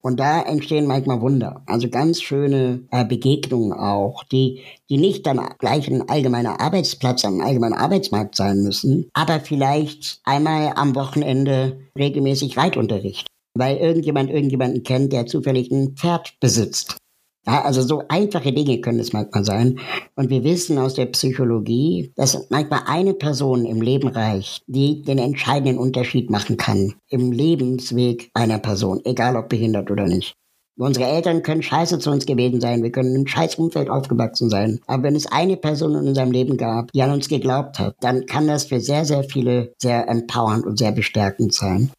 S1: Und da entstehen manchmal Wunder. Also ganz schöne äh, Begegnungen auch, die, die nicht dann gleich ein allgemeiner Arbeitsplatz am allgemeinen Arbeitsmarkt sein müssen, aber vielleicht einmal am Wochenende regelmäßig Reitunterricht. Weil irgendjemand irgendjemanden kennt, der zufällig ein Pferd besitzt. Ja, also so einfache Dinge können es manchmal sein. Und wir wissen aus der Psychologie, dass manchmal eine Person im Leben reicht, die den entscheidenden Unterschied machen kann im Lebensweg einer Person, egal ob behindert oder nicht. Unsere Eltern können scheiße zu uns gewesen sein, wir können in einem scheiß Umfeld aufgewachsen sein. Aber wenn es eine Person in unserem Leben gab, die an uns geglaubt hat, dann kann das für sehr, sehr viele sehr empowernd und sehr bestärkend sein.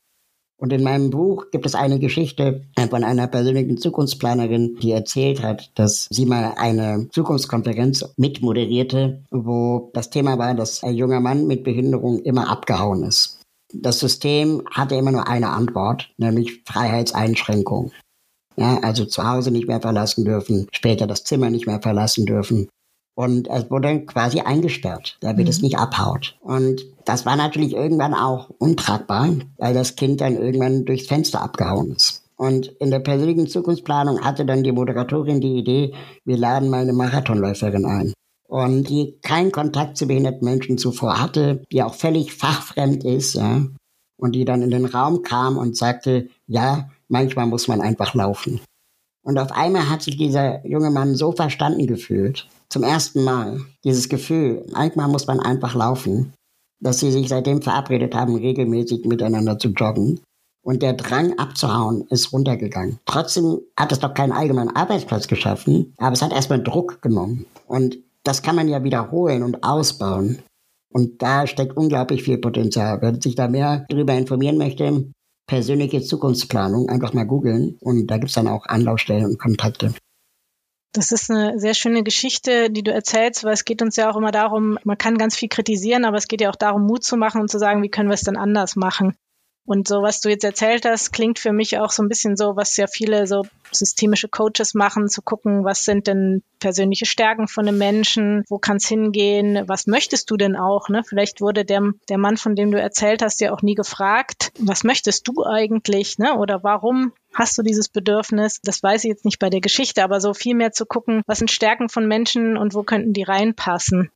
S1: Und in meinem Buch gibt es eine Geschichte von einer persönlichen Zukunftsplanerin, die erzählt hat, dass sie mal eine Zukunftskonferenz mitmoderierte, wo das Thema war, dass ein junger Mann mit Behinderung immer abgehauen ist. das System hatte immer nur eine Antwort, nämlich Freiheitseinschränkung. Ja, also zu Hause nicht mehr verlassen dürfen, später das Zimmer nicht mehr verlassen dürfen. Und es wurde quasi eingesperrt, damit mhm. es nicht abhaut. Und das war natürlich irgendwann auch untragbar, weil das Kind dann irgendwann durchs Fenster abgehauen ist. Und in der persönlichen Zukunftsplanung hatte dann die Moderatorin die Idee, wir laden mal eine Marathonläuferin ein. Und die keinen Kontakt zu behinderten Menschen zuvor hatte, die auch völlig fachfremd ist, ja, und die dann in den Raum kam und sagte, ja, manchmal muss man einfach laufen. Und auf einmal hat sich dieser junge Mann so verstanden gefühlt, zum ersten Mal, dieses Gefühl, manchmal muss man einfach laufen, dass sie sich seitdem verabredet haben, regelmäßig miteinander zu joggen. Und der Drang abzuhauen ist runtergegangen. Trotzdem hat es doch keinen allgemeinen Arbeitsplatz geschaffen, aber es hat erstmal Druck genommen. Und das kann man ja wiederholen und ausbauen. Und da steckt unglaublich viel Potenzial. Wer sich da mehr darüber informieren möchte, persönliche Zukunftsplanung, einfach mal googeln und da gibt es dann auch Anlaufstellen und Kontakte.
S2: Das ist eine sehr schöne Geschichte, die du erzählst, weil es geht uns ja auch immer darum, man kann ganz viel kritisieren, aber es geht ja auch darum, Mut zu machen und zu sagen, wie können wir es denn anders machen. Und so, was du jetzt erzählt hast, klingt für mich auch so ein bisschen so, was ja viele so systemische Coaches machen, zu gucken, was sind denn persönliche Stärken von einem Menschen, wo kann es hingehen, was möchtest du denn auch? Ne? Vielleicht wurde der, der Mann, von dem du erzählt hast, ja auch nie gefragt, was möchtest du eigentlich? Ne? Oder warum hast du dieses Bedürfnis? Das weiß ich jetzt nicht bei der Geschichte, aber so viel mehr zu gucken, was sind Stärken von Menschen und wo könnten die reinpassen.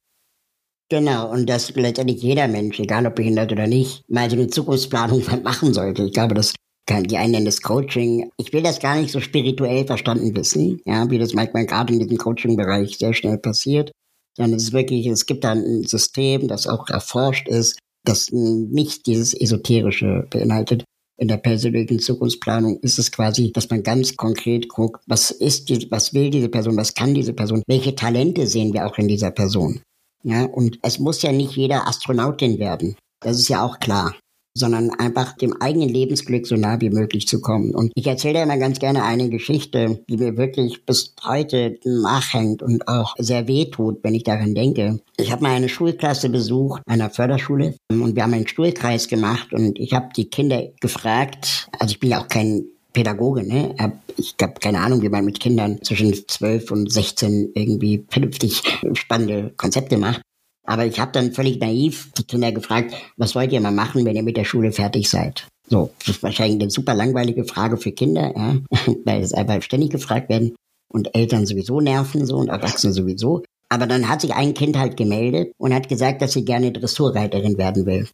S1: Genau, und dass letztendlich jeder Mensch, egal ob behindert oder nicht, mal so eine Zukunftsplanung [laughs] machen sollte. Ich glaube, das kann, die einen nennen das Coaching. Ich will das gar nicht so spirituell verstanden wissen, ja, wie das manchmal gerade in diesem Coaching-Bereich sehr schnell passiert. Sondern es ist wirklich, es gibt da ein System, das auch erforscht ist, das nicht dieses Esoterische beinhaltet. In der persönlichen Zukunftsplanung ist es quasi, dass man ganz konkret guckt, was ist die, was will diese Person, was kann diese Person, welche Talente sehen wir auch in dieser Person. Ja, und es muss ja nicht jeder Astronautin werden. Das ist ja auch klar sondern einfach dem eigenen Lebensglück so nah wie möglich zu kommen. Und ich erzähle immer ganz gerne eine Geschichte, die mir wirklich bis heute nachhängt und auch sehr weh tut, wenn ich daran denke. Ich habe mal eine Schulklasse besucht, einer Förderschule, und wir haben einen Stuhlkreis gemacht und ich habe die Kinder gefragt, also ich bin ja auch kein Pädagoge, ne? Ich habe keine Ahnung, wie man mit Kindern zwischen 12 und 16 irgendwie vernünftig spannende Konzepte macht. Aber ich habe dann völlig naiv die Kinder gefragt, was wollt ihr mal machen, wenn ihr mit der Schule fertig seid? So, das ist wahrscheinlich eine super langweilige Frage für Kinder, ja? [laughs] weil es einfach ständig gefragt werden und Eltern sowieso nerven so und Erwachsene sowieso. Aber dann hat sich ein Kind halt gemeldet und hat gesagt, dass sie gerne Dressurreiterin werden will.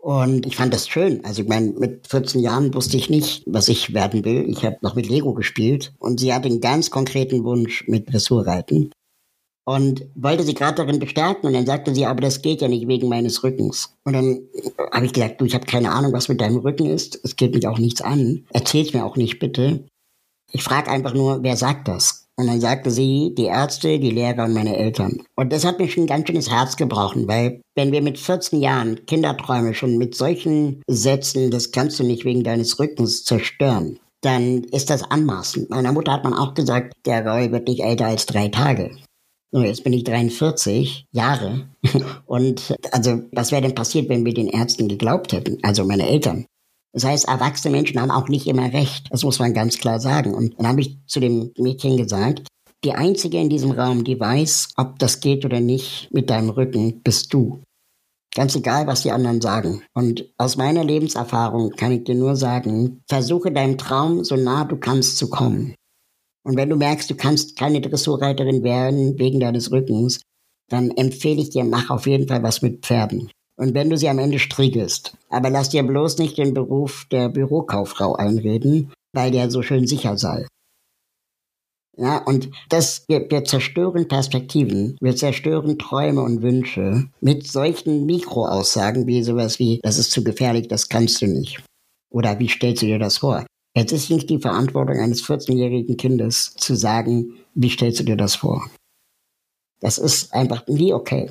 S1: Und ich fand das schön. Also ich meine, mit 14 Jahren wusste ich nicht, was ich werden will. Ich habe noch mit Lego gespielt und sie hatte einen ganz konkreten Wunsch mit Dressurreiten und wollte sie gerade darin bestärken und dann sagte sie, aber das geht ja nicht wegen meines Rückens. Und dann habe ich gesagt, du, ich habe keine Ahnung, was mit deinem Rücken ist. Es geht mich auch nichts an. Erzähl's mir auch nicht, bitte. Ich frage einfach nur, wer sagt das? Und dann sagte sie, die Ärzte, die Lehrer und meine Eltern. Und das hat mir schon ein ganz schönes Herz gebrochen, weil wenn wir mit 14 Jahren Kinderträume schon mit solchen Sätzen, das kannst du nicht wegen deines Rückens zerstören, dann ist das anmaßend. Meiner Mutter hat man auch gesagt, der Roy wird nicht älter als drei Tage. So, jetzt bin ich 43 Jahre. [laughs] Und also, was wäre denn passiert, wenn wir den Ärzten geglaubt hätten? Also meine Eltern. Das heißt, erwachsene Menschen haben auch nicht immer recht. Das muss man ganz klar sagen. Und dann habe ich zu dem Mädchen gesagt, die einzige in diesem Raum, die weiß, ob das geht oder nicht mit deinem Rücken, bist du. Ganz egal, was die anderen sagen. Und aus meiner Lebenserfahrung kann ich dir nur sagen, versuche deinem Traum so nah du kannst zu kommen. Und wenn du merkst, du kannst keine Dressurreiterin werden wegen deines Rückens, dann empfehle ich dir, mach auf jeden Fall was mit Pferden. Und wenn du sie am Ende striegelst, aber lass dir bloß nicht den Beruf der Bürokauffrau einreden, weil der so schön sicher sei. Ja, und das, wir, wir zerstören Perspektiven, wir zerstören Träume und Wünsche mit solchen Mikroaussagen wie sowas wie, das ist zu gefährlich, das kannst du nicht. Oder wie stellst du dir das vor? Es ist nicht die Verantwortung eines 14-jährigen Kindes zu sagen, wie stellst du dir das vor? Das ist einfach nie okay.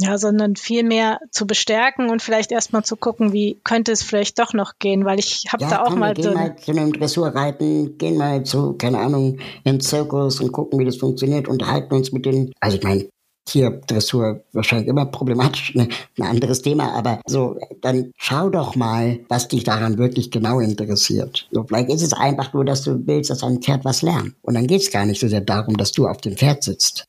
S2: Ja, sondern viel mehr zu bestärken und vielleicht erstmal zu gucken, wie könnte es vielleicht doch noch gehen, weil ich habe ja, da auch komm, mal
S1: wir gehen so mal zu einem Dressurreiten, gehen mal zu, keine Ahnung, in Zirkus und gucken, wie das funktioniert, unterhalten uns mit den, also ich meine, Tierdressur wahrscheinlich immer problematisch, ne? ein anderes Thema, aber so, dann schau doch mal, was dich daran wirklich genau interessiert. So, vielleicht ist es einfach nur, dass du willst, dass ein Pferd was lernt. Und dann geht es gar nicht so sehr darum, dass du auf dem Pferd sitzt.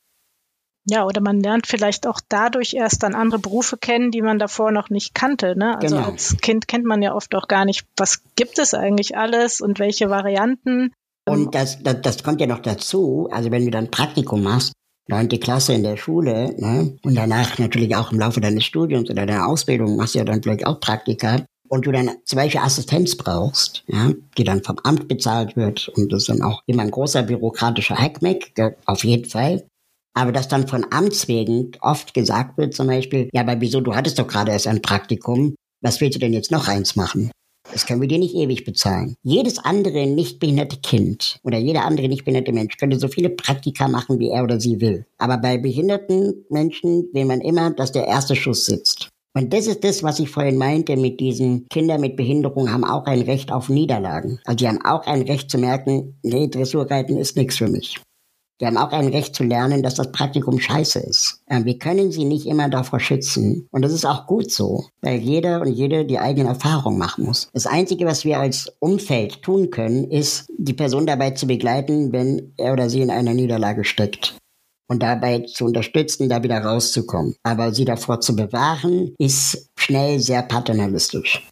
S2: Ja, oder man lernt vielleicht auch dadurch erst dann andere Berufe kennen, die man davor noch nicht kannte. Ne? Also genau. als Kind kennt man ja oft auch gar nicht, was gibt es eigentlich alles und welche Varianten.
S1: Und das, das, das kommt ja noch dazu, also wenn du dann Praktikum machst, neunte Klasse in der Schule, ne? und danach natürlich auch im Laufe deines Studiums oder deiner Ausbildung machst du ja dann vielleicht auch Praktika, und du dann zum Beispiel Assistenz brauchst, ja, die dann vom Amt bezahlt wird und das ist dann auch immer ein großer bürokratischer Hackmeck, auf jeden Fall. Aber dass dann von Amts wegen oft gesagt wird, zum Beispiel, ja, aber wieso, du hattest doch gerade erst ein Praktikum, was willst du denn jetzt noch eins machen? Das können wir dir nicht ewig bezahlen. Jedes andere nicht behinderte Kind oder jeder andere nicht behinderte Mensch könnte so viele Praktika machen, wie er oder sie will. Aber bei behinderten Menschen will man immer, dass der erste Schuss sitzt. Und das ist das, was ich vorhin meinte mit diesen Kindern mit Behinderung haben auch ein Recht auf Niederlagen. Also die haben auch ein Recht zu merken, nee, Dressurreiten ist nichts für mich. Die haben auch ein Recht zu lernen, dass das Praktikum scheiße ist. Wir können sie nicht immer davor schützen. Und das ist auch gut so, weil jeder und jede die eigene Erfahrung machen muss. Das Einzige, was wir als Umfeld tun können, ist, die Person dabei zu begleiten, wenn er oder sie in einer Niederlage steckt. Und dabei zu unterstützen, da wieder rauszukommen. Aber sie davor zu bewahren, ist schnell sehr paternalistisch.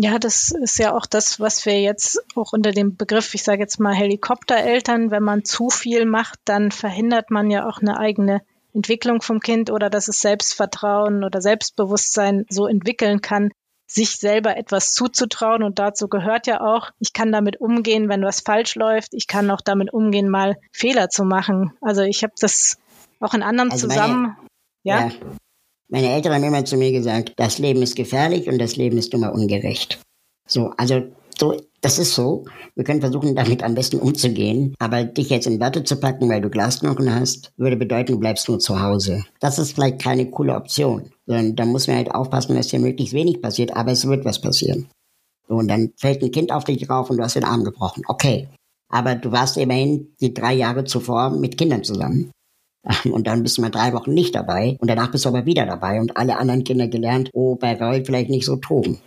S2: Ja, das ist ja auch das, was wir jetzt auch unter dem Begriff, ich sage jetzt mal Helikoptereltern, wenn man zu viel macht, dann verhindert man ja auch eine eigene Entwicklung vom Kind oder dass es Selbstvertrauen oder Selbstbewusstsein so entwickeln kann, sich selber etwas zuzutrauen. Und dazu gehört ja auch, ich kann damit umgehen, wenn was falsch läuft. Ich kann auch damit umgehen, mal Fehler zu machen. Also ich habe das auch in anderen also zusammen. Meine, ja? ja.
S1: Meine Eltern haben immer zu mir gesagt, das Leben ist gefährlich und das Leben ist immer ungerecht. So, also so, das ist so. Wir können versuchen, damit am besten umzugehen. Aber dich jetzt in Watte zu packen, weil du Glasknochen hast, würde bedeuten, du bleibst nur zu Hause. Das ist vielleicht keine coole Option. Sondern da muss man halt aufpassen, dass hier möglichst wenig passiert, aber es wird was passieren. So, und dann fällt ein Kind auf dich drauf und du hast den Arm gebrochen. Okay. Aber du warst immerhin die drei Jahre zuvor mit Kindern zusammen. [laughs] Und dann bist du mal drei Wochen nicht dabei und danach bist du aber wieder dabei und alle anderen Kinder gelernt, oh, bei Roy vielleicht nicht so toben.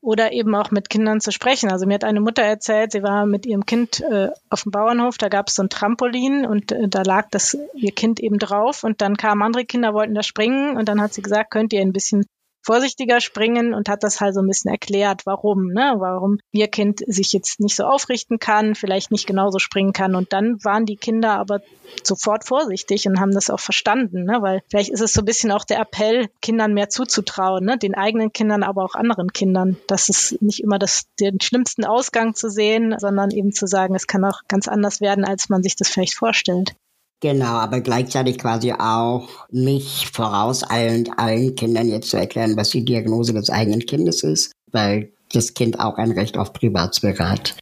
S2: Oder eben auch mit Kindern zu sprechen. Also mir hat eine Mutter erzählt, sie war mit ihrem Kind äh, auf dem Bauernhof, da gab es so ein Trampolin und äh, da lag das ihr Kind eben drauf und dann kamen andere Kinder, wollten da springen und dann hat sie gesagt, könnt ihr ein bisschen vorsichtiger springen und hat das halt so ein bisschen erklärt, warum, ne, warum ihr Kind sich jetzt nicht so aufrichten kann, vielleicht nicht genauso springen kann. Und dann waren die Kinder aber sofort vorsichtig und haben das auch verstanden, ne, weil vielleicht ist es so ein bisschen auch der Appell, Kindern mehr zuzutrauen, ne, den eigenen Kindern, aber auch anderen Kindern. Das ist nicht immer das, den schlimmsten Ausgang zu sehen, sondern eben zu sagen, es kann auch ganz anders werden, als man sich das vielleicht vorstellt.
S1: Genau, aber gleichzeitig quasi auch nicht vorauseilend allen Kindern jetzt zu erklären, was die Diagnose des eigenen Kindes ist, weil das Kind auch ein Recht auf Privatsphäre hat.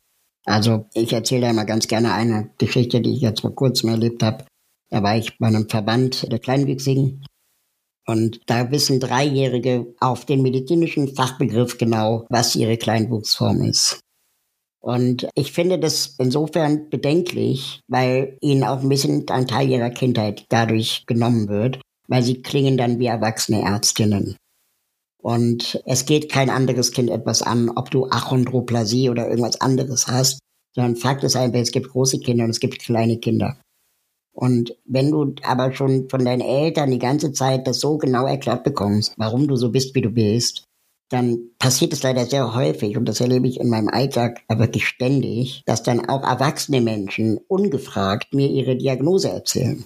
S1: Also ich erzähle immer ganz gerne eine Geschichte, die ich jetzt vor kurzem erlebt habe. Da war ich bei einem Verband der Kleinwüchsigen und da wissen Dreijährige auf den medizinischen Fachbegriff genau, was ihre Kleinwuchsform ist. Und ich finde das insofern bedenklich, weil ihnen auch ein bisschen ein Teil ihrer Kindheit dadurch genommen wird, weil sie klingen dann wie erwachsene Ärztinnen. Und es geht kein anderes Kind etwas an, ob du Achondroplasie oder irgendwas anderes hast, sondern Fakt ist einfach, es gibt große Kinder und es gibt kleine Kinder. Und wenn du aber schon von deinen Eltern die ganze Zeit das so genau erklärt bekommst, warum du so bist, wie du bist, dann passiert es leider sehr häufig, und das erlebe ich in meinem Alltag wirklich ständig, dass dann auch erwachsene Menschen ungefragt mir ihre Diagnose erzählen.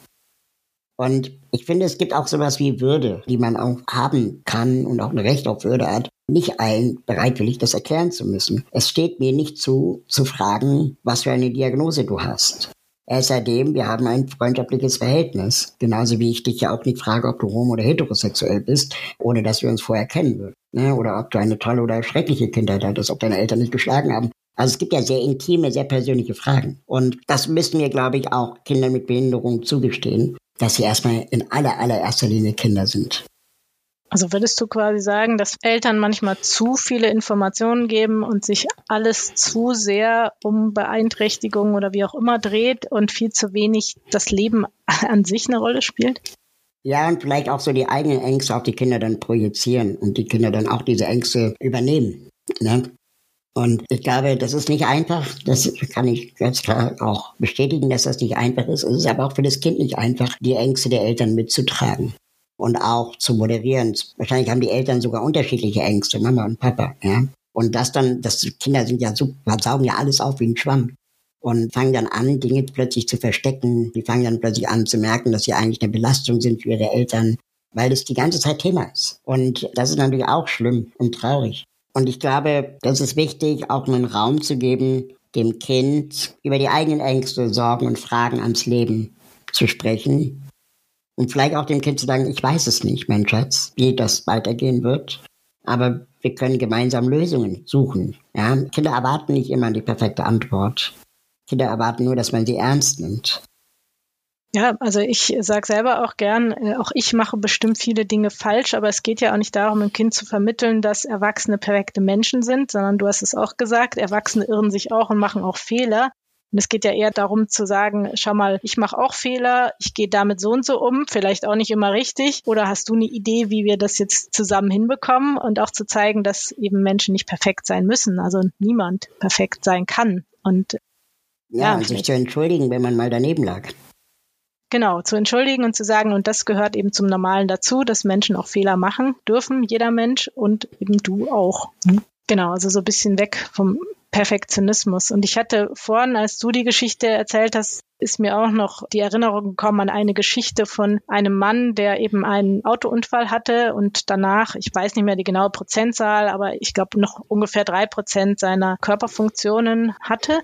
S1: Und ich finde, es gibt auch sowas wie Würde, die man auch haben kann und auch ein Recht auf Würde hat, nicht allen bereitwillig das erklären zu müssen. Es steht mir nicht zu, zu fragen, was für eine Diagnose du hast. Außerdem, wir haben ein freundschaftliches Verhältnis. Genauso wie ich dich ja auch nicht frage, ob du homo- oder heterosexuell bist, ohne dass wir uns vorher kennen würden. Ne? Oder ob du eine tolle oder schreckliche Kindheit hattest, ob deine Eltern nicht geschlagen haben. Also es gibt ja sehr intime, sehr persönliche Fragen. Und das müssen wir, glaube ich, auch Kindern mit Behinderung zugestehen, dass sie erstmal in aller, allererster Linie Kinder sind.
S2: Also würdest du quasi sagen, dass Eltern manchmal zu viele Informationen geben und sich alles zu sehr um Beeinträchtigungen oder wie auch immer dreht und viel zu wenig das Leben [laughs] an sich eine Rolle spielt?
S1: Ja, und vielleicht auch so die eigenen Ängste auf die Kinder dann projizieren und die Kinder dann auch diese Ängste übernehmen. Ne? Und ich glaube, das ist nicht einfach. Das kann ich ganz klar auch bestätigen, dass das nicht einfach ist. Es ist aber auch für das Kind nicht einfach, die Ängste der Eltern mitzutragen und auch zu moderieren. Wahrscheinlich haben die Eltern sogar unterschiedliche Ängste, Mama und Papa. Ja? Und das dann, das Kinder sind ja so, saugen ja alles auf wie ein Schwamm und fangen dann an, Dinge plötzlich zu verstecken. Die fangen dann plötzlich an zu merken, dass sie eigentlich eine Belastung sind für ihre Eltern, weil es die ganze Zeit Thema ist. Und das ist natürlich auch schlimm und traurig. Und ich glaube, das ist wichtig, auch einen Raum zu geben, dem Kind über die eigenen Ängste, Sorgen und Fragen ans Leben zu sprechen. Und vielleicht auch dem Kind zu sagen, ich weiß es nicht, mein Schatz, wie das weitergehen wird. Aber wir können gemeinsam Lösungen suchen. Ja? Kinder erwarten nicht immer die perfekte Antwort. Kinder erwarten nur, dass man sie ernst nimmt.
S2: Ja, also ich sage selber auch gern, äh, auch ich mache bestimmt viele Dinge falsch, aber es geht ja auch nicht darum, dem Kind zu vermitteln, dass Erwachsene perfekte Menschen sind, sondern du hast es auch gesagt, Erwachsene irren sich auch und machen auch Fehler. Und es geht ja eher darum zu sagen, schau mal, ich mache auch Fehler, ich gehe damit so und so um, vielleicht auch nicht immer richtig. Oder hast du eine Idee, wie wir das jetzt zusammen hinbekommen und auch zu zeigen, dass eben Menschen nicht perfekt sein müssen, also niemand perfekt sein kann. Und
S1: ja, ja und sich zu entschuldigen, wenn man mal daneben lag.
S2: Genau, zu entschuldigen und zu sagen, und das gehört eben zum Normalen dazu, dass Menschen auch Fehler machen dürfen, jeder Mensch und eben du auch. Mhm. Genau, also so ein bisschen weg vom Perfektionismus. Und ich hatte vorhin, als du die Geschichte erzählt hast, ist mir auch noch die Erinnerung gekommen an eine Geschichte von einem Mann, der eben einen Autounfall hatte und danach, ich weiß nicht mehr die genaue Prozentzahl, aber ich glaube noch ungefähr drei Prozent seiner Körperfunktionen hatte.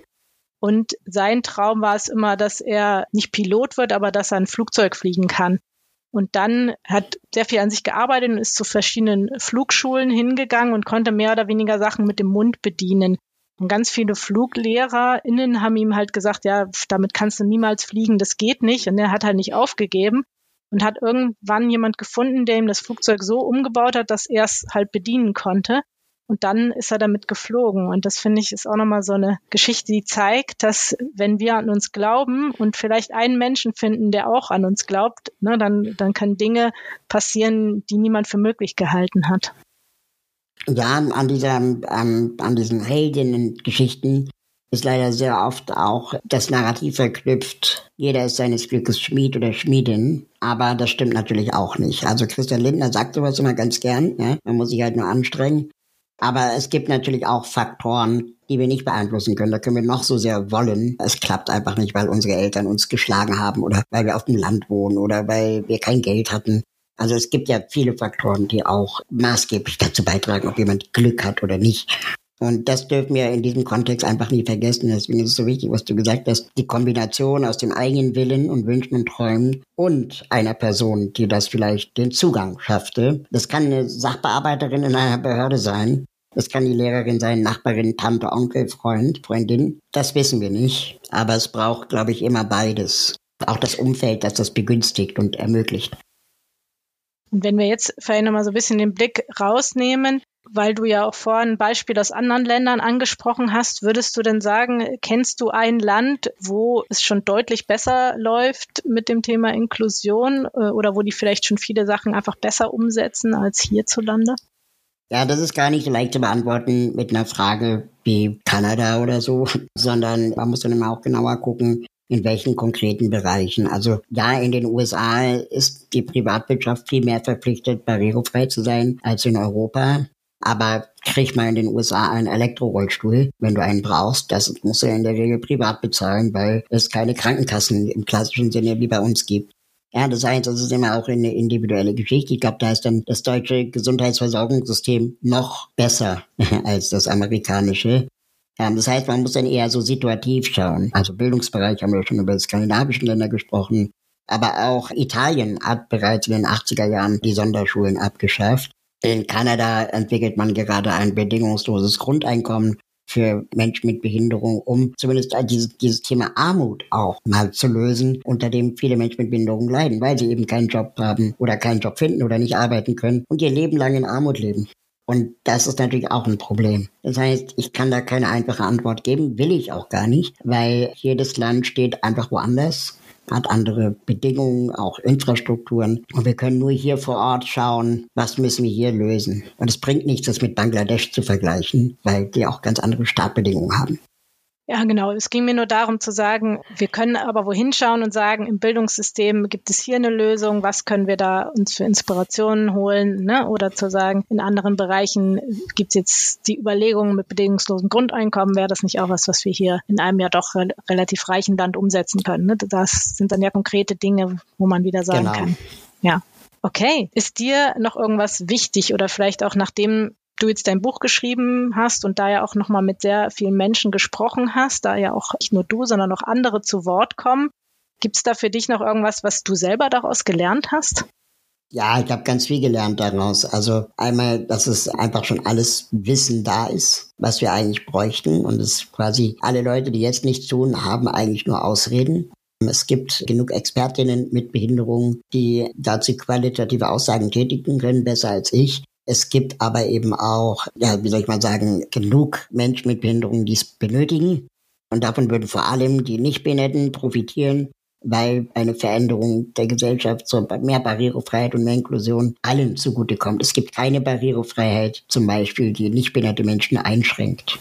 S2: Und sein Traum war es immer, dass er nicht Pilot wird, aber dass er ein Flugzeug fliegen kann. Und dann hat sehr viel an sich gearbeitet und ist zu verschiedenen Flugschulen hingegangen und konnte mehr oder weniger Sachen mit dem Mund bedienen. Und ganz viele FluglehrerInnen haben ihm halt gesagt, ja, damit kannst du niemals fliegen, das geht nicht. Und er hat halt nicht aufgegeben und hat irgendwann jemand gefunden, der ihm das Flugzeug so umgebaut hat, dass er es halt bedienen konnte. Und dann ist er damit geflogen. Und das finde ich ist auch nochmal so eine Geschichte, die zeigt, dass wenn wir an uns glauben und vielleicht einen Menschen finden, der auch an uns glaubt, ne, dann, dann können Dinge passieren, die niemand für möglich gehalten hat.
S1: Ja, an dieser, ähm, an diesen Heldinnen-Geschichten ist leider sehr oft auch das Narrativ verknüpft. Jeder ist seines Glückes Schmied oder Schmiedin. Aber das stimmt natürlich auch nicht. Also Christian Lindner sagt sowas immer ganz gern. Ja? Man muss sich halt nur anstrengen. Aber es gibt natürlich auch Faktoren, die wir nicht beeinflussen können. Da können wir noch so sehr wollen. Es klappt einfach nicht, weil unsere Eltern uns geschlagen haben oder weil wir auf dem Land wohnen oder weil wir kein Geld hatten. Also es gibt ja viele Faktoren, die auch maßgeblich dazu beitragen, ob jemand Glück hat oder nicht. Und das dürfen wir in diesem Kontext einfach nie vergessen. Deswegen ist es so wichtig, was du gesagt hast. Die Kombination aus dem eigenen Willen und Wünschen und Träumen und einer Person, die das vielleicht den Zugang schaffte. Das kann eine Sachbearbeiterin in einer Behörde sein. Das kann die Lehrerin sein, Nachbarin, Tante, Onkel, Freund, Freundin. Das wissen wir nicht. Aber es braucht, glaube ich, immer beides. Auch das Umfeld, das das begünstigt und ermöglicht.
S2: Und wenn wir jetzt vielleicht nochmal so ein bisschen den Blick rausnehmen, weil du ja auch vorhin ein Beispiel aus anderen Ländern angesprochen hast, würdest du denn sagen, kennst du ein Land, wo es schon deutlich besser läuft mit dem Thema Inklusion äh, oder wo die vielleicht schon viele Sachen einfach besser umsetzen als hierzulande?
S1: Ja, das ist gar nicht so leicht zu beantworten mit einer Frage wie Kanada oder so, [laughs] sondern man muss dann immer auch genauer gucken, in welchen konkreten Bereichen. Also ja, in den USA ist die Privatwirtschaft viel mehr verpflichtet, barrierefrei zu sein als in Europa. Aber krieg mal in den USA einen Elektrorollstuhl, wenn du einen brauchst. Das musst du in der Regel privat bezahlen, weil es keine Krankenkassen im klassischen Sinne wie bei uns gibt. Ja, das heißt, das ist immer auch eine individuelle Geschichte. Ich glaube, da ist dann das deutsche Gesundheitsversorgungssystem noch besser [laughs] als das amerikanische. Ja, das heißt, man muss dann eher so situativ schauen. Also Bildungsbereich haben wir schon über die skandinavischen Länder gesprochen. Aber auch Italien hat bereits in den 80er Jahren die Sonderschulen abgeschafft. In Kanada entwickelt man gerade ein bedingungsloses Grundeinkommen für Menschen mit Behinderung, um zumindest dieses, dieses Thema Armut auch mal zu lösen, unter dem viele Menschen mit Behinderung leiden, weil sie eben keinen Job haben oder keinen Job finden oder nicht arbeiten können und ihr Leben lang in Armut leben. Und das ist natürlich auch ein Problem. Das heißt, ich kann da keine einfache Antwort geben, will ich auch gar nicht, weil jedes Land steht einfach woanders hat andere Bedingungen, auch Infrastrukturen. Und wir können nur hier vor Ort schauen, was müssen wir hier lösen. Und es bringt nichts, das mit Bangladesch zu vergleichen, weil die auch ganz andere Startbedingungen haben.
S2: Ja, genau. Es ging mir nur darum zu sagen, wir können aber wohin schauen und sagen, im Bildungssystem gibt es hier eine Lösung, was können wir da uns für Inspirationen holen, ne? oder zu sagen, in anderen Bereichen gibt es jetzt die Überlegungen mit bedingungslosen Grundeinkommen, wäre das nicht auch was, was wir hier in einem ja doch re relativ reichen Land umsetzen können. Ne? Das sind dann ja konkrete Dinge, wo man wieder sagen genau. kann. Ja. Okay. Ist dir noch irgendwas wichtig oder vielleicht auch nachdem du jetzt dein Buch geschrieben hast und da ja auch nochmal mit sehr vielen Menschen gesprochen hast, da ja auch nicht nur du, sondern auch andere zu Wort kommen. Gibt es da für dich noch irgendwas, was du selber daraus gelernt hast?
S1: Ja, ich habe ganz viel gelernt daraus. Also einmal, dass es einfach schon alles Wissen da ist, was wir eigentlich bräuchten. Und es quasi alle Leute, die jetzt nichts tun, haben eigentlich nur Ausreden. Es gibt genug Expertinnen mit Behinderungen, die dazu qualitative Aussagen tätigen können, besser als ich. Es gibt aber eben auch, ja, wie soll ich mal sagen, genug Menschen mit Behinderungen, die es benötigen. Und davon würden vor allem die Nichtbehinderten profitieren, weil eine Veränderung der Gesellschaft zur mehr Barrierefreiheit und mehr Inklusion allen zugutekommt. Es gibt keine Barrierefreiheit, zum Beispiel, die nichtbehinderte Menschen einschränkt.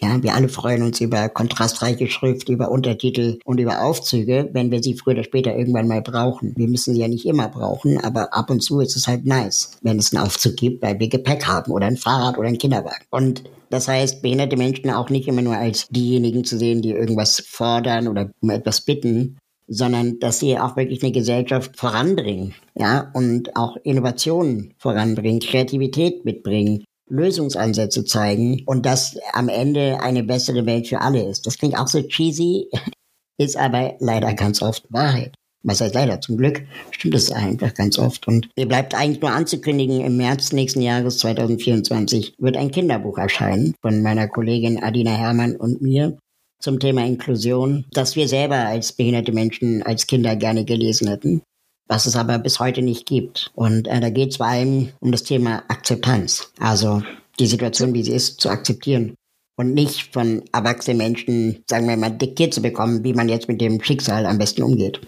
S1: Ja, wir alle freuen uns über kontrastreiche Schrift, über Untertitel und über Aufzüge, wenn wir sie früher oder später irgendwann mal brauchen. Wir müssen sie ja nicht immer brauchen, aber ab und zu ist es halt nice, wenn es einen Aufzug gibt, weil wir Gepäck haben oder ein Fahrrad oder ein Kinderwagen. Und das heißt, behinderte Menschen auch nicht immer nur als diejenigen zu sehen, die irgendwas fordern oder um etwas bitten, sondern dass sie auch wirklich eine Gesellschaft voranbringen, ja, und auch Innovationen voranbringen, Kreativität mitbringen, Lösungsansätze zeigen und dass am Ende eine bessere Welt für alle ist. Das klingt auch so cheesy, [laughs] ist aber leider ganz oft Wahrheit. Was heißt leider? Zum Glück stimmt es einfach ganz oft. Und mir bleibt eigentlich nur anzukündigen, im März nächsten Jahres 2024 wird ein Kinderbuch erscheinen von meiner Kollegin Adina Herrmann und mir zum Thema Inklusion, das wir selber als behinderte Menschen als Kinder gerne gelesen hätten was es aber bis heute nicht gibt. Und äh, da geht es vor allem um das Thema Akzeptanz. Also die Situation, wie sie ist, zu akzeptieren. Und nicht von erwachsenen Menschen, sagen wir mal, diktiert zu bekommen, wie man jetzt mit dem Schicksal am besten umgeht.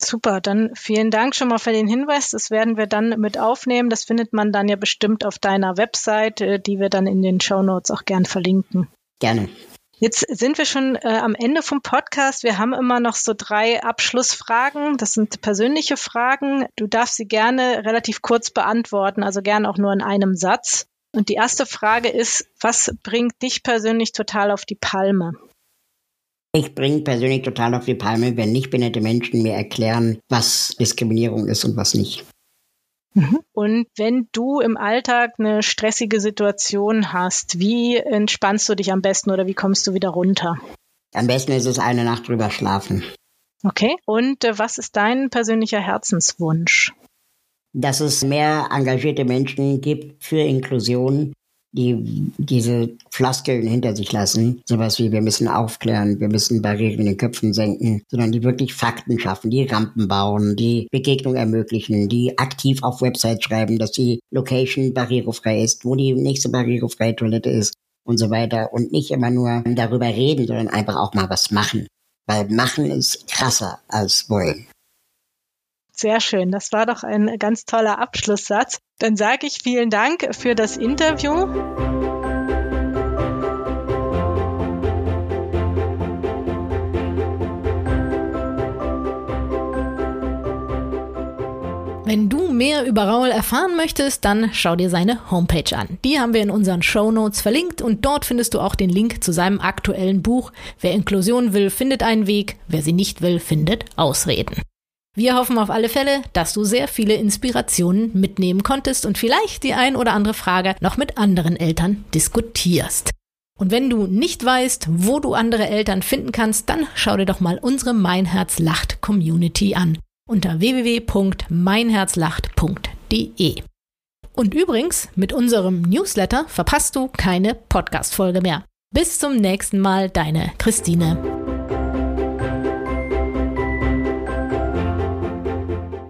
S2: Super, dann vielen Dank schon mal für den Hinweis. Das werden wir dann mit aufnehmen. Das findet man dann ja bestimmt auf deiner Website, äh, die wir dann in den Show Notes auch gern verlinken.
S1: Gerne.
S2: Jetzt sind wir schon äh, am Ende vom Podcast. Wir haben immer noch so drei Abschlussfragen. Das sind persönliche Fragen. Du darfst sie gerne relativ kurz beantworten, also gerne auch nur in einem Satz. Und die erste Frage ist, was bringt dich persönlich total auf die Palme?
S1: Ich bringe persönlich total auf die Palme, wenn nicht behinderte Menschen mir erklären, was Diskriminierung ist und was nicht.
S2: Mhm. Und wenn du im Alltag eine stressige Situation hast, wie entspannst du dich am besten oder wie kommst du wieder runter?
S1: Am besten ist es eine Nacht drüber schlafen.
S2: Okay. Und äh, was ist dein persönlicher Herzenswunsch?
S1: Dass es mehr engagierte Menschen gibt für Inklusion, die diese Floskeln hinter sich lassen, sowas wie wir müssen aufklären, wir müssen Barrieren in den Köpfen senken, sondern die wirklich Fakten schaffen, die Rampen bauen, die Begegnung ermöglichen, die aktiv auf Websites schreiben, dass die Location barrierefrei ist, wo die nächste barrierefreie Toilette ist und so weiter und nicht immer nur darüber reden, sondern einfach auch mal was machen. Weil machen ist krasser als wollen.
S2: Sehr schön. Das war doch ein ganz toller Abschlusssatz. Dann sage ich vielen Dank für das Interview.
S3: Wenn du mehr über Raul erfahren möchtest, dann schau dir seine Homepage an. Die haben wir in unseren Show Notes verlinkt und dort findest du auch den Link zu seinem aktuellen Buch. Wer Inklusion will, findet einen Weg. Wer sie nicht will, findet Ausreden. Wir hoffen auf alle Fälle, dass du sehr viele Inspirationen mitnehmen konntest und vielleicht die ein oder andere Frage noch mit anderen Eltern diskutierst. Und wenn du nicht weißt, wo du andere Eltern finden kannst, dann schau dir doch mal unsere Mein Herz lacht Community an unter www.meinherzlacht.de. Und übrigens, mit unserem Newsletter verpasst du keine Podcast-Folge mehr. Bis zum nächsten Mal, deine Christine.